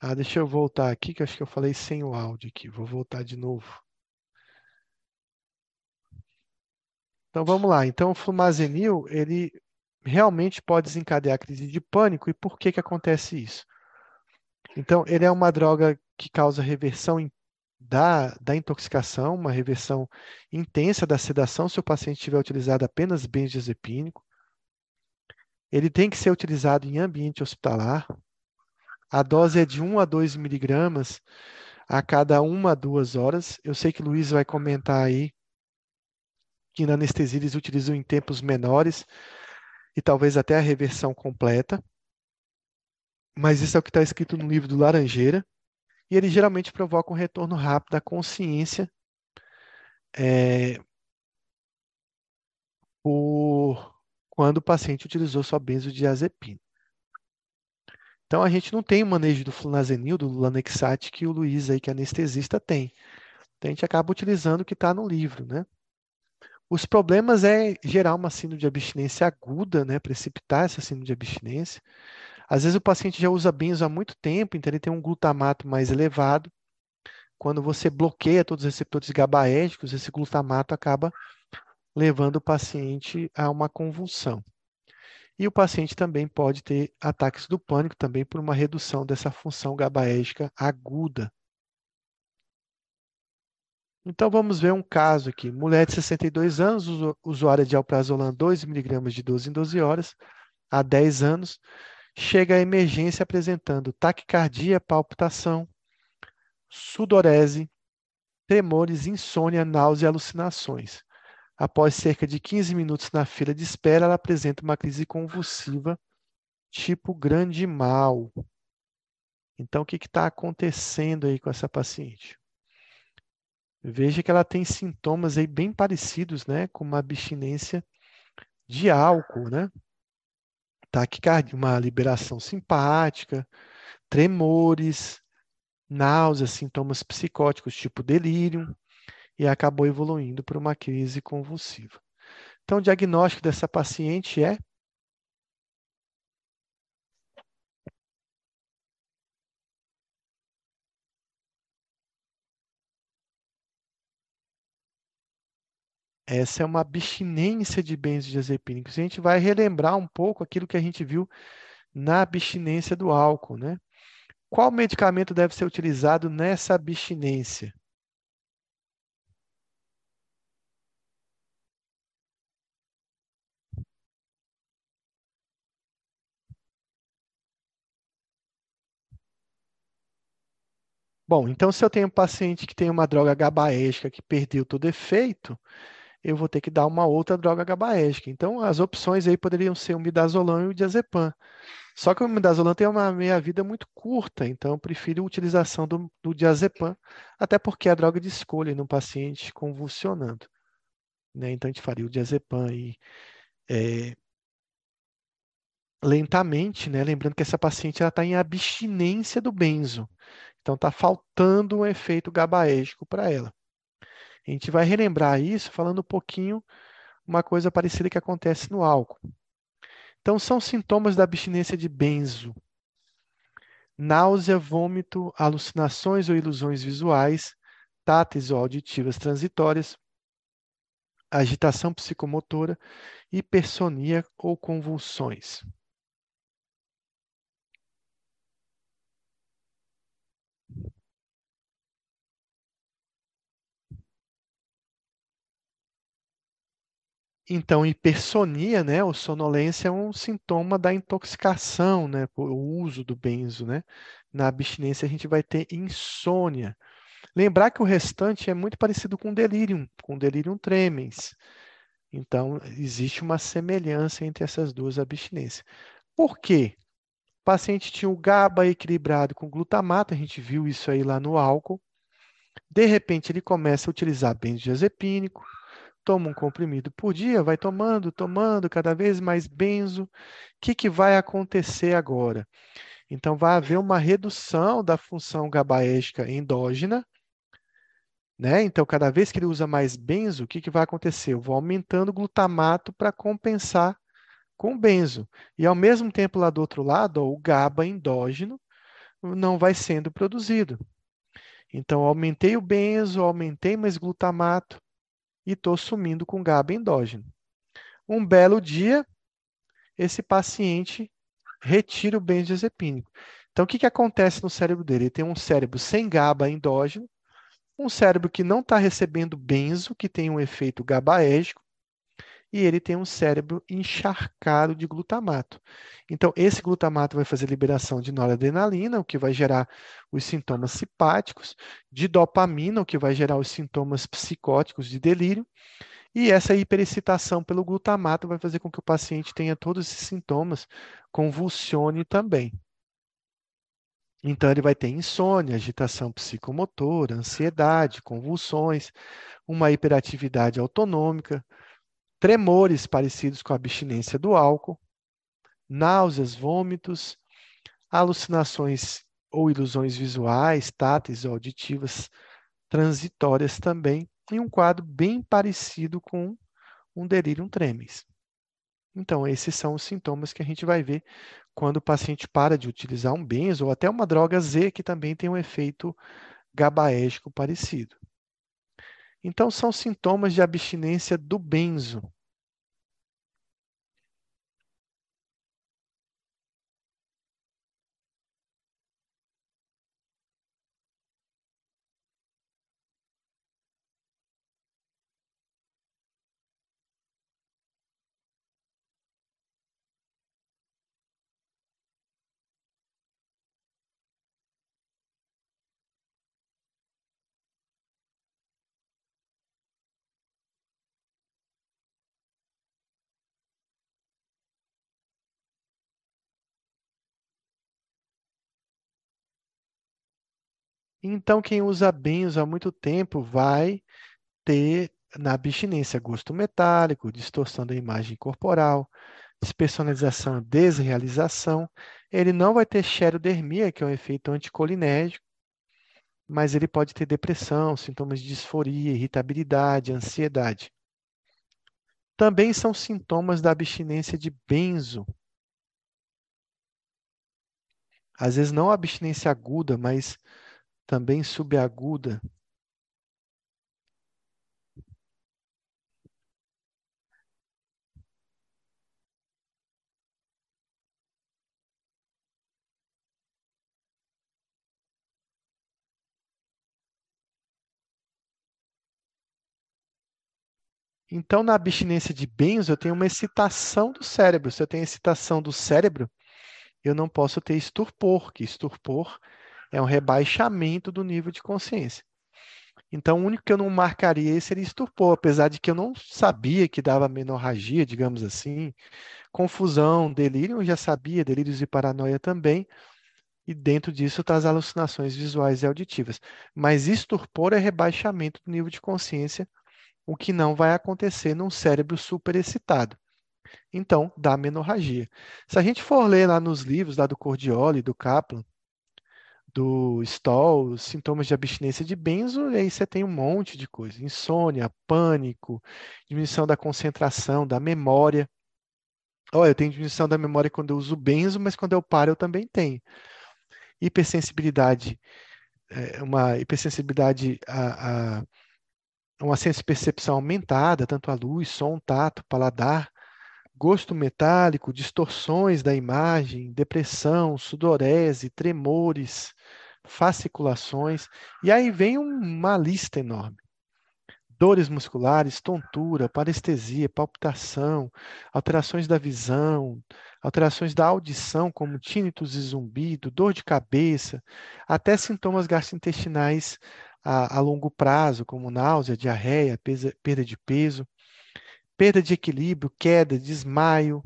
Ah, deixa eu voltar aqui, que acho que eu falei sem o áudio aqui. Vou voltar de novo. Então vamos lá. Então o flumazenil, ele realmente pode desencadear crise de pânico. E por que que acontece isso? Então, ele é uma droga que causa reversão da, da intoxicação, uma reversão intensa da sedação se o paciente tiver utilizado apenas benzodiazepínico. Ele tem que ser utilizado em ambiente hospitalar. A dose é de 1 a 2 miligramas a cada uma a duas horas. Eu sei que o Luiz vai comentar aí que na anestesia eles utilizam em tempos menores e talvez até a reversão completa. Mas isso é o que está escrito no livro do Laranjeira. E ele geralmente provoca um retorno rápido da consciência é, por quando o paciente utilizou sua benzodiazepina. Então, a gente não tem o manejo do flunazenil, do Lanexat, que o Luiz aí, que é anestesista, tem. Então, a gente acaba utilizando o que está no livro, né? Os problemas é gerar uma síndrome de abstinência aguda, né? Precipitar essa síndrome de abstinência. Às vezes o paciente já usa benzo há muito tempo, então ele tem um glutamato mais elevado. Quando você bloqueia todos os receptores GABAérgicos, esse glutamato acaba levando o paciente a uma convulsão. E o paciente também pode ter ataques do pânico também por uma redução dessa função GABAérgica aguda. Então vamos ver um caso aqui. Mulher de 62 anos, usuária de alprazolam 2 mg de 12 em 12 horas, há 10 anos, chega à emergência apresentando taquicardia, palpitação, sudorese, tremores, insônia, náusea e alucinações. Após cerca de 15 minutos na fila de espera, ela apresenta uma crise convulsiva tipo grande mal. Então, o que está acontecendo aí com essa paciente? Veja que ela tem sintomas aí bem parecidos, né, com uma abstinência de álcool, né? Taquicardia, uma liberação simpática, tremores, náuseas, sintomas psicóticos tipo delírio, e acabou evoluindo para uma crise convulsiva. Então, o diagnóstico dessa paciente é Essa é uma abstinência de benzodiazepínicos. A gente vai relembrar um pouco aquilo que a gente viu na abstinência do álcool, né? Qual medicamento deve ser utilizado nessa abstinência? Bom, então se eu tenho um paciente que tem uma droga gabaérgica que perdeu todo efeito, eu vou ter que dar uma outra droga gabaérgica. Então, as opções aí poderiam ser o midazolam e o diazepam. Só que o midazolam tem uma meia-vida muito curta, então eu prefiro a utilização do, do diazepam, até porque é a droga de escolha no paciente convulsionando. Né? Então, a gente faria o diazepam aí é, lentamente, né? lembrando que essa paciente está em abstinência do benzo. Então, está faltando um efeito gabaérgico para ela. A gente vai relembrar isso falando um pouquinho uma coisa parecida que acontece no álcool. Então, são sintomas da abstinência de benzo. Náusea, vômito, alucinações ou ilusões visuais, táteis ou auditivas transitórias, agitação psicomotora, hipersonia ou convulsões. Então, hipersonia, né, ou sonolência é um sintoma da intoxicação, né, o uso do benzo, né? Na abstinência a gente vai ter insônia. Lembrar que o restante é muito parecido com delírio, com delírio tremens. Então, existe uma semelhança entre essas duas abstinências. Por quê? O paciente tinha o GABA equilibrado com glutamato, a gente viu isso aí lá no álcool. De repente, ele começa a utilizar benzodiazepínico, toma um comprimido por dia, vai tomando, tomando cada vez mais benzo. O que, que vai acontecer agora? Então, vai haver uma redução da função gabaérgica endógena. Né? Então, cada vez que ele usa mais benzo, o que, que vai acontecer? Eu vou aumentando o glutamato para compensar com benzo. E, ao mesmo tempo, lá do outro lado, ó, o GABA endógeno não vai sendo produzido. Então, aumentei o benzo, aumentei mais glutamato e estou sumindo com GABA endógeno. Um belo dia, esse paciente retira o benzodiazepínico. Então, o que, que acontece no cérebro dele? Ele tem um cérebro sem GABA endógeno, um cérebro que não está recebendo benzo, que tem um efeito GABAérgico, e ele tem um cérebro encharcado de glutamato. Então, esse glutamato vai fazer liberação de noradrenalina, o que vai gerar os sintomas simpáticos, de dopamina, o que vai gerar os sintomas psicóticos de delírio, e essa hiperexcitação pelo glutamato vai fazer com que o paciente tenha todos esses sintomas, convulsione também. Então, ele vai ter insônia, agitação psicomotora, ansiedade, convulsões, uma hiperatividade autonômica, tremores parecidos com a abstinência do álcool, náuseas, vômitos, alucinações ou ilusões visuais, táteis ou auditivas transitórias também, e um quadro bem parecido com um delírio tremens. Então, esses são os sintomas que a gente vai ver quando o paciente para de utilizar um benzo ou até uma droga Z que também tem um efeito gabaérgico parecido. Então, são sintomas de abstinência do benzo. Então, quem usa benzo há muito tempo vai ter na abstinência gosto metálico, distorção da imagem corporal, despersonalização, desrealização. Ele não vai ter xerodermia, que é um efeito anticolinérgico, mas ele pode ter depressão, sintomas de disforia, irritabilidade, ansiedade. Também são sintomas da abstinência de benzo. Às vezes não abstinência aguda, mas também subaguda. Então, na abstinência de benzo, eu tenho uma excitação do cérebro. Se eu tenho excitação do cérebro, eu não posso ter estupor, que estupor é um rebaixamento do nível de consciência. Então, o único que eu não marcaria seria estupor, apesar de que eu não sabia que dava menorragia, digamos assim, confusão, delírio, eu já sabia, delírios e paranoia também, e dentro disso está as alucinações visuais e auditivas. Mas estupor é rebaixamento do nível de consciência, o que não vai acontecer num cérebro superexcitado. Então, dá menorragia. Se a gente for ler lá nos livros lá do Cordioli, do Kaplan, do Stoll, sintomas de abstinência de benzo, e aí você tem um monte de coisa: insônia, pânico, diminuição da concentração, da memória. Olha, eu tenho diminuição da memória quando eu uso benzo, mas quando eu paro eu também tenho. Hipersensibilidade, é, uma hipersensibilidade a, a uma senso-percepção aumentada, tanto a luz, som, tato, paladar, gosto metálico, distorções da imagem, depressão, sudorese, tremores, fasciculações, e aí vem uma lista enorme. Dores musculares, tontura, parestesia, palpitação, alterações da visão, alterações da audição, como tinnitus e zumbido, dor de cabeça, até sintomas gastrointestinais a, a longo prazo, como náusea, diarreia, pesa, perda de peso perda de equilíbrio, queda, desmaio,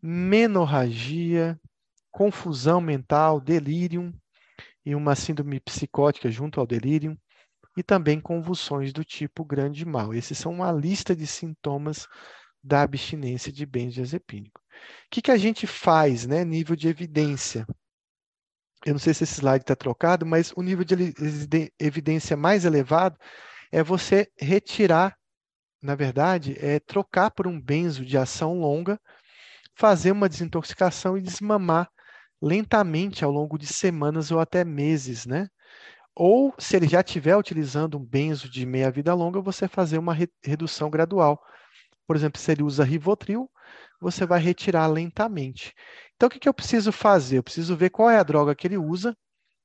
menorragia, confusão mental, delírio e uma síndrome psicótica junto ao delírio e também convulsões do tipo grande mal. Esses são uma lista de sintomas da abstinência de benzodiazepínico. O que, que a gente faz, né, nível de evidência? Eu não sei se esse slide está trocado, mas o nível de evidência mais elevado é você retirar na verdade, é trocar por um benzo de ação longa, fazer uma desintoxicação e desmamar lentamente ao longo de semanas ou até meses, né? Ou, se ele já estiver utilizando um benzo de meia-vida longa, você fazer uma re redução gradual. Por exemplo, se ele usa Rivotril, você vai retirar lentamente. Então, o que, que eu preciso fazer? Eu preciso ver qual é a droga que ele usa.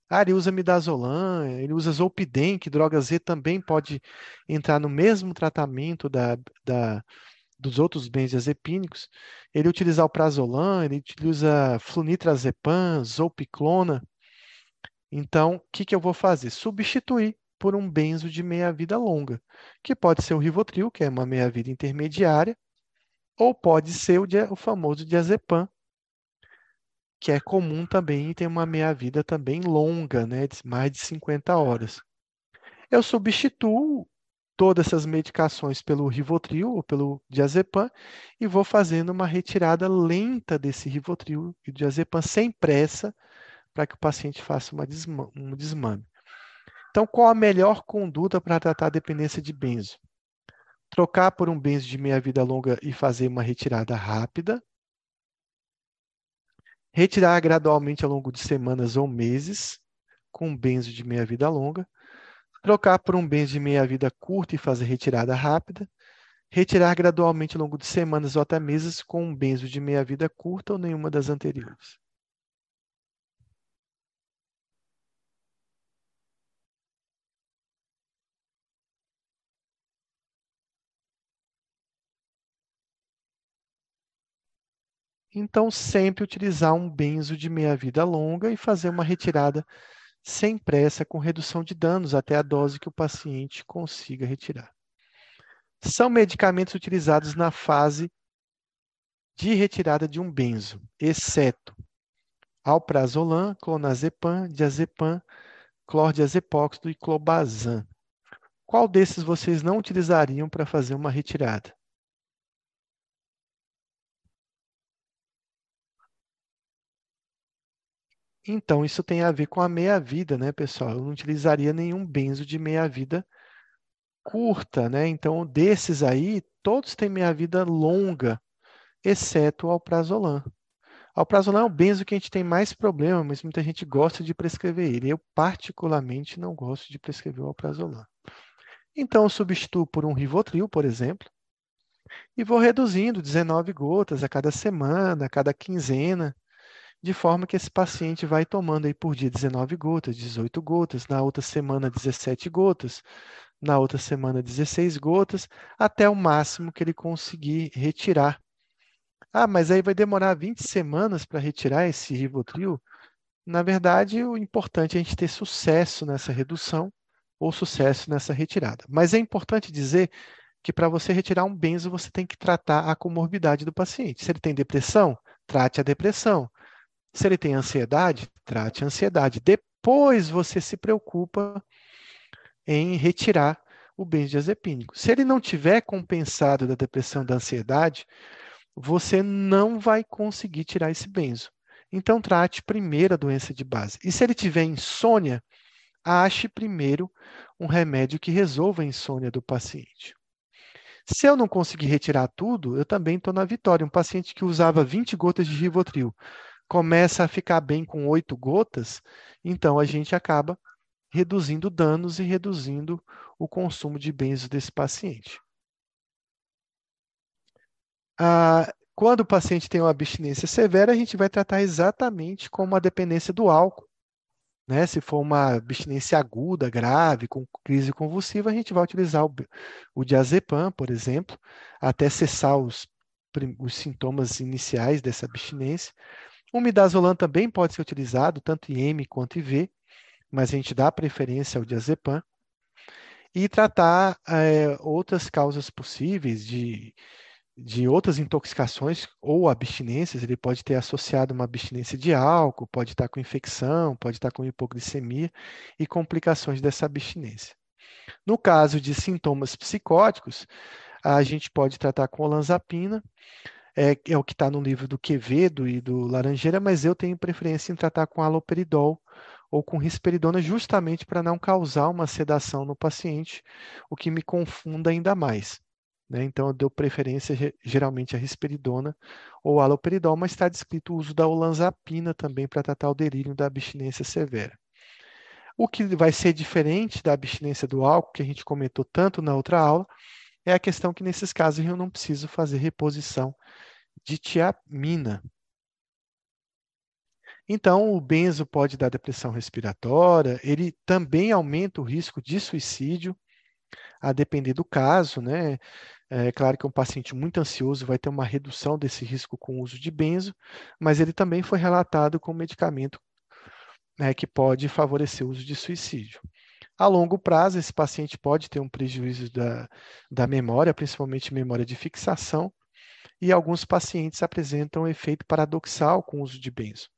Ah, ele usa midazolam, ele usa zolpidem, que droga Z também pode entrar no mesmo tratamento da, da, dos outros benzodiazepínicos. Ele utiliza o prazolam, ele utiliza flunitrazepam, zolpiclona. Então, o que, que eu vou fazer? Substituir por um benzo de meia-vida longa, que pode ser o Rivotril, que é uma meia-vida intermediária, ou pode ser o, o famoso diazepam, que é comum também e tem uma meia-vida também longa, né, de mais de 50 horas. Eu substituo todas essas medicações pelo Rivotril ou pelo diazepam e vou fazendo uma retirada lenta desse Rivotril e diazepam sem pressa para que o paciente faça uma desma um desmame. Então, qual a melhor conduta para tratar a dependência de benzo? Trocar por um benzo de meia-vida longa e fazer uma retirada rápida, Retirar gradualmente ao longo de semanas ou meses, com um benzo de meia-vida longa. Trocar por um benzo de meia-vida curta e fazer retirada rápida. Retirar gradualmente ao longo de semanas ou até meses com um benzo de meia-vida curta ou nenhuma das anteriores. Então, sempre utilizar um benzo de meia-vida longa e fazer uma retirada sem pressa, com redução de danos até a dose que o paciente consiga retirar. São medicamentos utilizados na fase de retirada de um benzo, exceto alprazolam, clonazepam, diazepam, clordiazepóxido e clobazam. Qual desses vocês não utilizariam para fazer uma retirada? Então, isso tem a ver com a meia-vida, né, pessoal? Eu não utilizaria nenhum benzo de meia-vida curta, né? Então, desses aí, todos têm meia-vida longa, exceto o alprazolam. Alprazolam é o benzo que a gente tem mais problema, mas muita gente gosta de prescrever ele. Eu, particularmente, não gosto de prescrever o alprazolam. Então, eu substituo por um Rivotril, por exemplo, e vou reduzindo 19 gotas a cada semana, a cada quinzena, de forma que esse paciente vai tomando aí por dia 19 gotas, 18 gotas, na outra semana 17 gotas, na outra semana 16 gotas, até o máximo que ele conseguir retirar. Ah, mas aí vai demorar 20 semanas para retirar esse Rivotril? Na verdade, o importante é a gente ter sucesso nessa redução ou sucesso nessa retirada. Mas é importante dizer que para você retirar um benzo, você tem que tratar a comorbidade do paciente. Se ele tem depressão, trate a depressão. Se ele tem ansiedade, trate a ansiedade. Depois você se preocupa em retirar o benzodiazepínico. Se ele não tiver compensado da depressão da ansiedade, você não vai conseguir tirar esse benzo. Então trate primeiro a doença de base. E se ele tiver insônia, ache primeiro um remédio que resolva a insônia do paciente. Se eu não conseguir retirar tudo, eu também estou na vitória. Um paciente que usava 20 gotas de Rivotril começa a ficar bem com oito gotas, então a gente acaba reduzindo danos e reduzindo o consumo de bens desse paciente. Ah, quando o paciente tem uma abstinência severa, a gente vai tratar exatamente como a dependência do álcool. Né? Se for uma abstinência aguda, grave, com crise convulsiva, a gente vai utilizar o, o diazepam, por exemplo, até cessar os, os sintomas iniciais dessa abstinência. O midazolam também pode ser utilizado, tanto em M quanto em V, mas a gente dá preferência ao diazepam. E tratar é, outras causas possíveis de, de outras intoxicações ou abstinências. Ele pode ter associado uma abstinência de álcool, pode estar com infecção, pode estar com hipoglicemia e complicações dessa abstinência. No caso de sintomas psicóticos, a gente pode tratar com olanzapina, é, é o que está no livro do Quevedo e do Laranjeira, mas eu tenho preferência em tratar com aloperidol ou com risperidona, justamente para não causar uma sedação no paciente, o que me confunda ainda mais. Né? Então, eu dou preferência geralmente a risperidona ou aloperidol, mas está descrito o uso da olanzapina também para tratar o delírio da abstinência severa. O que vai ser diferente da abstinência do álcool, que a gente comentou tanto na outra aula, é a questão que nesses casos eu não preciso fazer reposição de tiamina. Então, o benzo pode dar depressão respiratória, ele também aumenta o risco de suicídio, a depender do caso, né? É claro que um paciente muito ansioso vai ter uma redução desse risco com o uso de benzo, mas ele também foi relatado com medicamento né, que pode favorecer o uso de suicídio. A longo prazo, esse paciente pode ter um prejuízo da, da memória, principalmente memória de fixação, e alguns pacientes apresentam efeito paradoxal com o uso de benzo.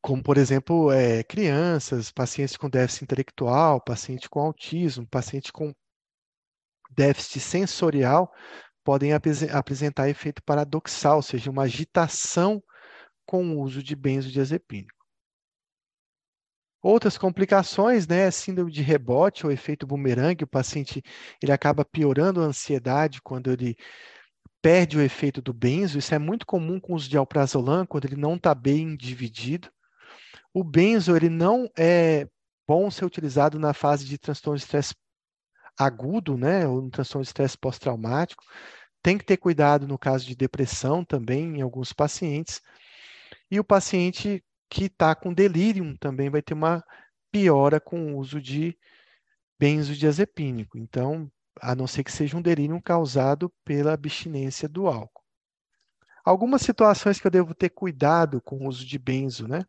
Como, por exemplo, é, crianças, pacientes com déficit intelectual, paciente com autismo, paciente com déficit sensorial, podem ap apresentar efeito paradoxal, ou seja, uma agitação com o uso de benzodiazepínico. Outras complicações, né, síndrome de rebote ou efeito bumerangue, o paciente ele acaba piorando a ansiedade quando ele perde o efeito do benzo, isso é muito comum com o uso de alprazolam, quando ele não está bem dividido. O benzo ele não é bom ser utilizado na fase de transtorno de estresse agudo, né, ou no transtorno de estresse pós-traumático. Tem que ter cuidado no caso de depressão também em alguns pacientes. E o paciente que está com delírio também vai ter uma piora com o uso de benzodiazepínico. Então, a não ser que seja um delírio causado pela abstinência do álcool. Algumas situações que eu devo ter cuidado com o uso de benzo, né?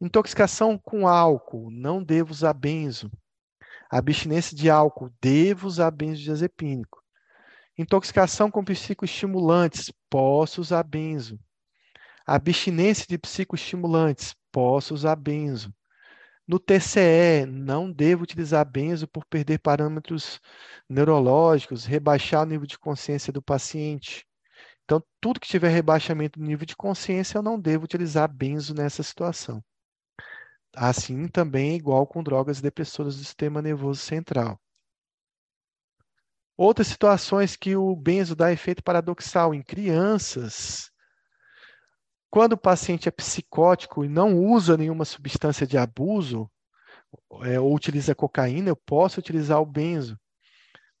Intoxicação com álcool, não devo usar benzo. Abstinência de álcool, devo usar benzodiazepínico. Intoxicação com psicoestimulantes, posso usar benzo. Abstinência de psicoestimulantes, posso usar benzo. No TCE, não devo utilizar benzo por perder parâmetros neurológicos, rebaixar o nível de consciência do paciente. Então, tudo que tiver rebaixamento do nível de consciência, eu não devo utilizar benzo nessa situação. Assim também é igual com drogas depressoras do sistema nervoso central. Outras situações que o benzo dá efeito paradoxal em crianças, quando o paciente é psicótico e não usa nenhuma substância de abuso, é, ou utiliza cocaína, eu posso utilizar o benzo.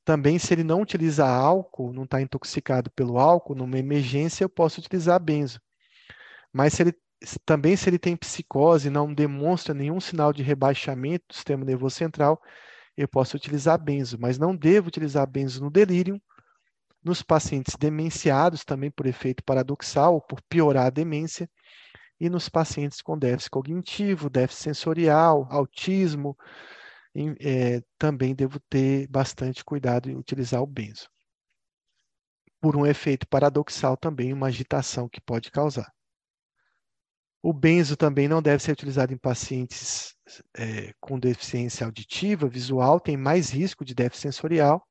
Também, se ele não utiliza álcool, não está intoxicado pelo álcool, numa emergência, eu posso utilizar benzo. Mas se ele, também, se ele tem psicose e não demonstra nenhum sinal de rebaixamento do sistema nervoso central, eu posso utilizar benzo. Mas não devo utilizar benzo no delírio, nos pacientes demenciados, também por efeito paradoxal, por piorar a demência, e nos pacientes com déficit cognitivo, déficit sensorial, autismo, é, também devo ter bastante cuidado em utilizar o benzo. Por um efeito paradoxal também, uma agitação que pode causar. O benzo também não deve ser utilizado em pacientes é, com deficiência auditiva, visual, tem mais risco de déficit sensorial,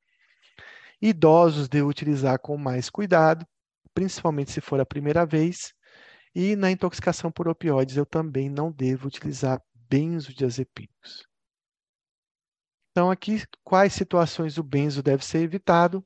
Idosos devo utilizar com mais cuidado, principalmente se for a primeira vez. E na intoxicação por opioides, eu também não devo utilizar benzodiazepínicos. Então, aqui, quais situações o benzo deve ser evitado?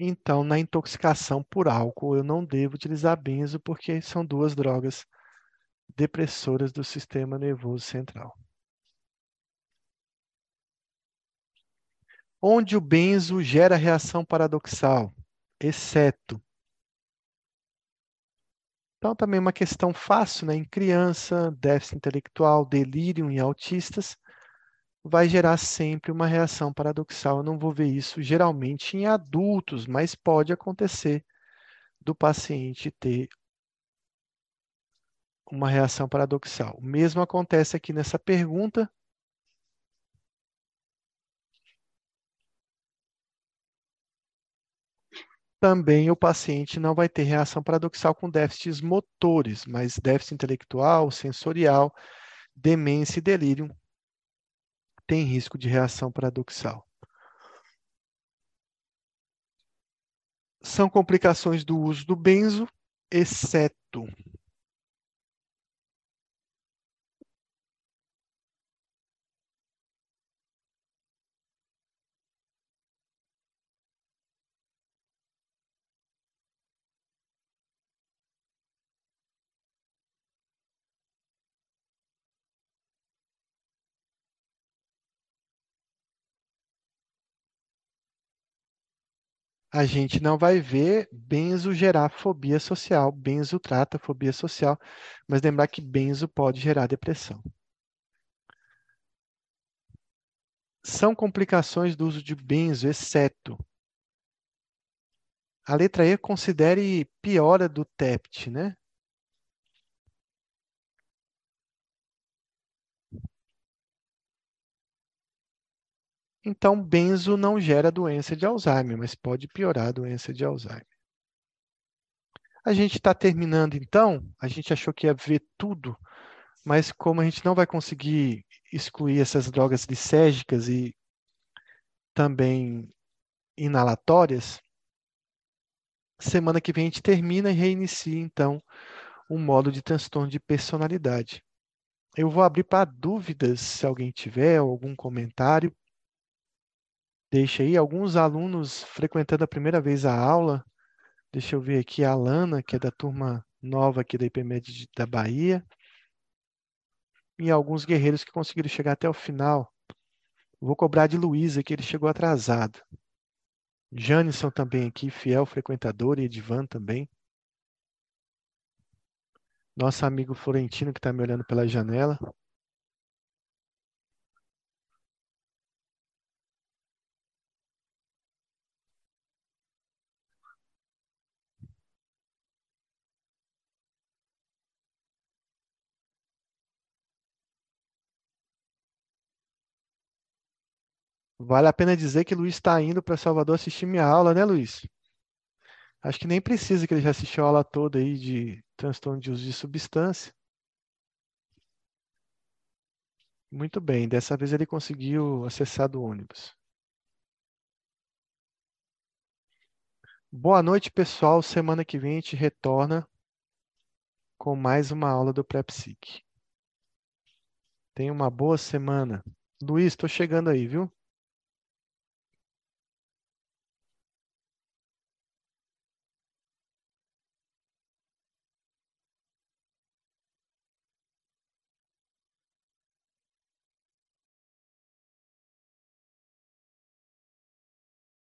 Então, na intoxicação por álcool, eu não devo utilizar benzo porque são duas drogas depressoras do sistema nervoso central. Onde o benzo gera reação paradoxal, exceto. Então, também uma questão fácil, né? Em criança, déficit intelectual, delírio em autistas, vai gerar sempre uma reação paradoxal. Eu não vou ver isso geralmente em adultos, mas pode acontecer do paciente ter uma reação paradoxal. O mesmo acontece aqui nessa pergunta. Também o paciente não vai ter reação paradoxal com déficits motores, mas déficit intelectual, sensorial, demência e delírio têm risco de reação paradoxal. São complicações do uso do benzo, exceto a gente não vai ver benzo gerar fobia social, benzo trata fobia social, mas lembrar que benzo pode gerar depressão. São complicações do uso de benzo, exceto a letra E considere piora do TEPT, né? Então, benzo não gera doença de Alzheimer, mas pode piorar a doença de Alzheimer. A gente está terminando, então. A gente achou que ia ver tudo, mas como a gente não vai conseguir excluir essas drogas lisérgicas e também inalatórias, semana que vem a gente termina e reinicia, então, o um modo de transtorno de personalidade. Eu vou abrir para dúvidas, se alguém tiver algum comentário. Deixa aí alguns alunos frequentando a primeira vez a aula. Deixa eu ver aqui a Alana, que é da turma nova aqui da IPMED da Bahia. E alguns guerreiros que conseguiram chegar até o final. Vou cobrar de Luísa, que ele chegou atrasado. Janison também aqui, fiel frequentador, e Edvan também. Nosso amigo Florentino, que está me olhando pela janela. Vale a pena dizer que Luiz está indo para Salvador assistir minha aula, né, Luiz? Acho que nem precisa que ele já assistiu a aula toda aí de transtorno de uso de substância. Muito bem, dessa vez ele conseguiu acessar do ônibus. Boa noite, pessoal. Semana que vem a gente retorna com mais uma aula do PrEPSIC. Tenha uma boa semana. Luiz, estou chegando aí, viu?